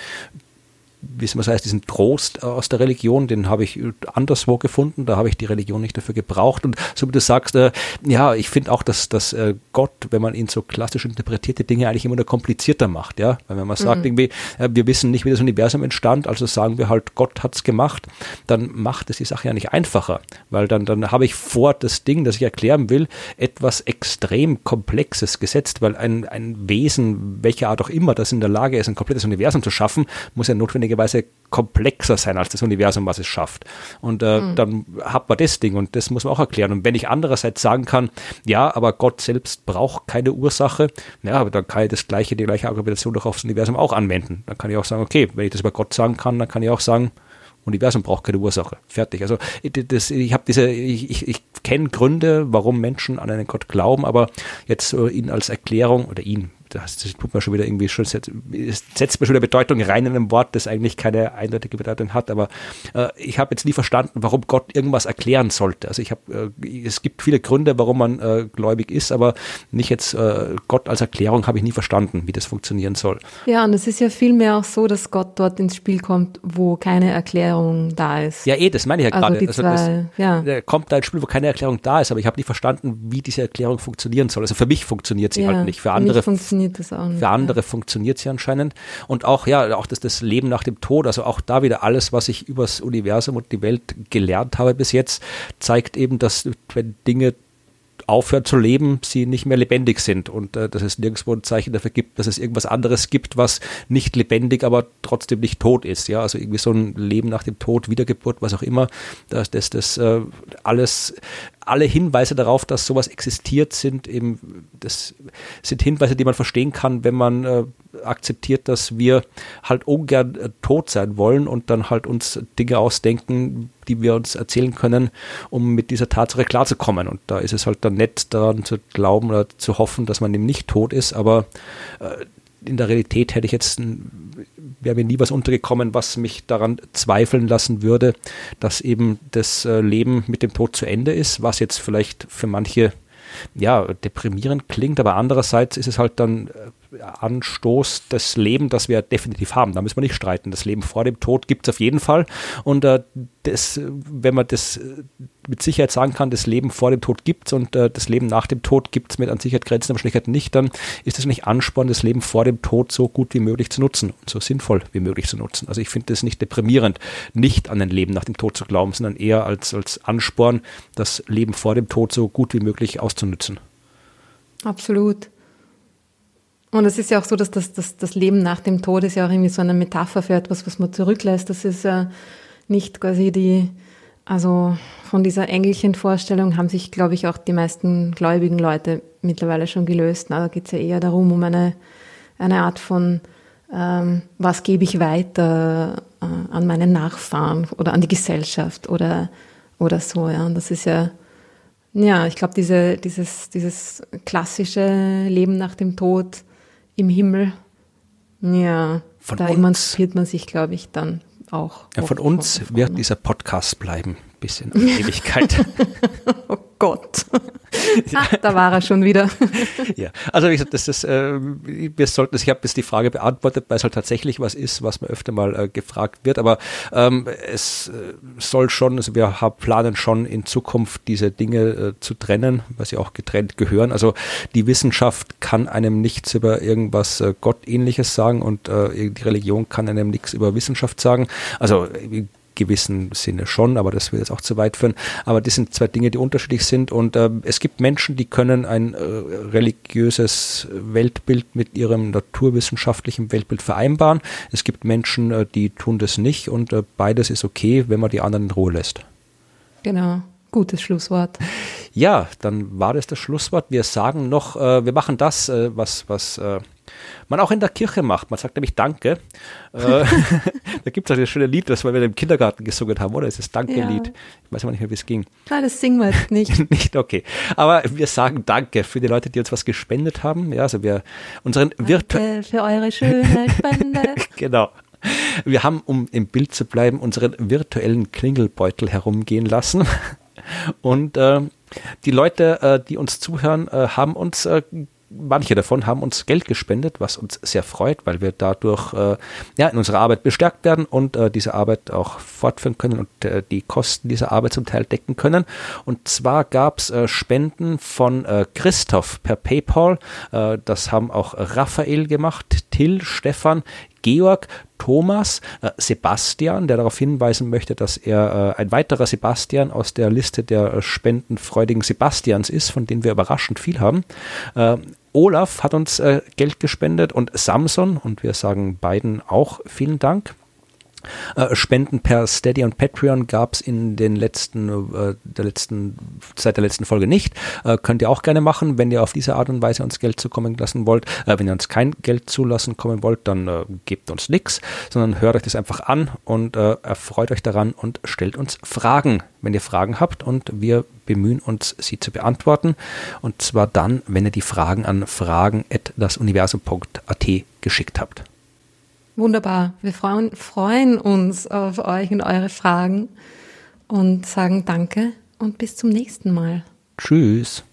wie es heißt, diesen Trost aus der Religion, den habe ich anderswo gefunden, da habe ich die Religion nicht dafür gebraucht. Und so wie du sagst, äh, ja, ich finde auch, dass, dass äh, Gott, wenn man ihn so klassisch interpretiert, die Dinge eigentlich immer nur komplizierter macht, ja. Weil wenn man sagt, mhm. irgendwie, äh, wir wissen nicht, wie das Universum entstand, also sagen wir halt, Gott hat's gemacht, dann macht es die Sache ja nicht einfacher. Weil dann, dann habe ich vor das Ding, das ich erklären will, etwas extrem Komplexes gesetzt, weil ein, ein Wesen, welcher Art auch immer, das in der Lage ist, ein komplettes Universum zu schaffen, muss ja notwendig notwendigerweise komplexer sein als das Universum, was es schafft. Und äh, mhm. dann hat man das Ding und das muss man auch erklären. Und wenn ich andererseits sagen kann, ja, aber Gott selbst braucht keine Ursache, ja, aber dann kann ich das gleiche, die gleiche Argumentation doch aufs Universum auch anwenden. Dann kann ich auch sagen, okay, wenn ich das über Gott sagen kann, dann kann ich auch sagen, Universum braucht keine Ursache. Fertig. Also das, ich habe diese, ich, ich, ich kenne Gründe, warum Menschen an einen Gott glauben, aber jetzt ihn als Erklärung oder ihn, das, das tut man schon wieder irgendwie schon, setzt, setzt man schon eine Bedeutung rein in einem Wort, das eigentlich keine eindeutige Bedeutung hat. Aber äh, ich habe jetzt nie verstanden, warum Gott irgendwas erklären sollte. Also ich habe, äh, es gibt viele Gründe, warum man äh, gläubig ist, aber nicht jetzt äh, Gott als Erklärung habe ich nie verstanden, wie das funktionieren soll. Ja, und es ist ja vielmehr auch so, dass Gott dort ins Spiel kommt, wo keine Erklärung da ist. Ja, eh, das meine ich ja also gerade. Also das, ja. Der kommt da ins Spiel, wo keine Erklärung da ist, aber ich habe nie verstanden, wie diese Erklärung funktionieren soll. Also für mich funktioniert sie ja, halt nicht. Für andere funktioniert das auch nicht. Für andere ja. funktioniert sie anscheinend. Und auch, ja, auch das, das Leben nach dem Tod, also auch da wieder alles, was ich übers Universum und die Welt gelernt habe bis jetzt, zeigt eben, dass wenn Dinge aufhören zu leben, sie nicht mehr lebendig sind und äh, dass es nirgendwo ein Zeichen dafür gibt, dass es irgendwas anderes gibt, was nicht lebendig, aber trotzdem nicht tot ist. Ja, also irgendwie so ein Leben nach dem Tod, Wiedergeburt, was auch immer, dass das, das äh, alles alle Hinweise darauf, dass sowas existiert, sind eben, das sind Hinweise, die man verstehen kann, wenn man äh, akzeptiert, dass wir halt ungern äh, tot sein wollen und dann halt uns Dinge ausdenken, die wir uns erzählen können, um mit dieser Tatsache klarzukommen. Und da ist es halt dann nett daran zu glauben oder zu hoffen, dass man eben nicht tot ist, aber äh, in der Realität hätte ich jetzt wäre mir nie was untergekommen, was mich daran zweifeln lassen würde, dass eben das äh, Leben mit dem Tod zu Ende ist, was jetzt vielleicht für manche ja, deprimierend klingt, aber andererseits ist es halt dann äh, Anstoß das Leben, das wir definitiv haben. Da müssen wir nicht streiten. Das Leben vor dem Tod gibt es auf jeden Fall. Und äh, das, wenn man das äh, mit Sicherheit sagen kann, das Leben vor dem Tod gibt es und äh, das Leben nach dem Tod gibt es mit an Sicherheit Grenzen, aber Wahrscheinlichkeit nicht, dann ist es nicht Ansporn, das Leben vor dem Tod so gut wie möglich zu nutzen und so sinnvoll wie möglich zu nutzen. Also ich finde es nicht deprimierend, nicht an ein Leben nach dem Tod zu glauben, sondern eher als, als Ansporn, das Leben vor dem Tod so gut wie möglich auszunutzen. Absolut. Und es ist ja auch so, dass das, das, das Leben nach dem Tod ist ja auch irgendwie so eine Metapher für etwas, was man zurücklässt. Das ist ja nicht quasi die, also von dieser Engelchenvorstellung haben sich, glaube ich, auch die meisten gläubigen Leute mittlerweile schon gelöst. Da geht es ja eher darum, um eine, eine Art von, ähm, was gebe ich weiter äh, an meine Nachfahren oder an die Gesellschaft oder, oder so. Ja. Und das ist ja, ja, ich glaube, diese, dieses, dieses klassische Leben nach dem Tod im Himmel, ja, von da uns, emanzipiert man sich, glaube ich, dann auch. Ja, von uns wird dieser Podcast bleiben, bis in Ewigkeit. oh Gott. Ach, da war er schon wieder. ja, also wie gesagt, das ist, äh, wir sollten, ich habe jetzt die Frage beantwortet, weil es halt tatsächlich was ist, was mir öfter mal äh, gefragt wird, aber ähm, es äh, soll schon, also wir haben, planen schon in Zukunft diese Dinge äh, zu trennen, weil sie auch getrennt gehören. Also die Wissenschaft kann einem nichts über irgendwas äh, Gottähnliches sagen und äh, die Religion kann einem nichts über Wissenschaft sagen. Also gewissen Sinne schon, aber das wird jetzt auch zu weit führen. Aber das sind zwei Dinge, die unterschiedlich sind und äh, es gibt Menschen, die können ein äh, religiöses Weltbild mit ihrem naturwissenschaftlichen Weltbild vereinbaren. Es gibt Menschen, äh, die tun das nicht und äh, beides ist okay, wenn man die anderen in Ruhe lässt. Genau. Gutes Schlusswort. Ja, dann war das das Schlusswort. Wir sagen noch, äh, wir machen das, äh, was, was man auch in der Kirche macht. Man sagt nämlich Danke. Äh, da gibt es auch das schöne Lied, das wir im Kindergarten gesungen haben, oder? Es ist Danke-Lied. Ja. Ich weiß aber nicht mehr, wie es ging. Nein, das singen wir jetzt nicht. nicht, okay. Aber wir sagen Danke für die Leute, die uns was gespendet haben. Ja, also wir unseren virtuellen. für eure schöne Spende. genau. Wir haben, um im Bild zu bleiben, unseren virtuellen Klingelbeutel herumgehen lassen. Und äh, die Leute, äh, die uns zuhören, äh, haben uns äh, manche davon haben uns Geld gespendet, was uns sehr freut, weil wir dadurch äh, ja, in unserer Arbeit bestärkt werden und äh, diese Arbeit auch fortführen können und äh, die Kosten dieser Arbeit zum Teil decken können. Und zwar gab es äh, Spenden von äh, Christoph per PayPal. Äh, das haben auch Raphael gemacht, Till, Stefan, Georg, Thomas, äh, Sebastian, der darauf hinweisen möchte, dass er äh, ein weiterer Sebastian aus der Liste der äh, spendenfreudigen Sebastians ist, von denen wir überraschend viel haben. Olaf hat uns äh, Geld gespendet und Samson und wir sagen beiden auch vielen Dank. Äh, Spenden per Steady und Patreon gab es in den letzten, äh, der letzten, seit der letzten Folge nicht. Äh, könnt ihr auch gerne machen, wenn ihr auf diese Art und Weise uns Geld zukommen lassen wollt. Wenn ihr uns kein Geld zulassen kommen wollt, dann gebt uns nichts, sondern hört euch das einfach an und erfreut euch daran und stellt uns Fragen, wenn ihr Fragen habt und wir bemühen uns, sie zu beantworten. Und zwar dann, wenn ihr die Fragen an fragen.dasuniversum.at geschickt habt. Wunderbar. Wir freuen, freuen uns auf euch und eure Fragen und sagen Danke und bis zum nächsten Mal. Tschüss.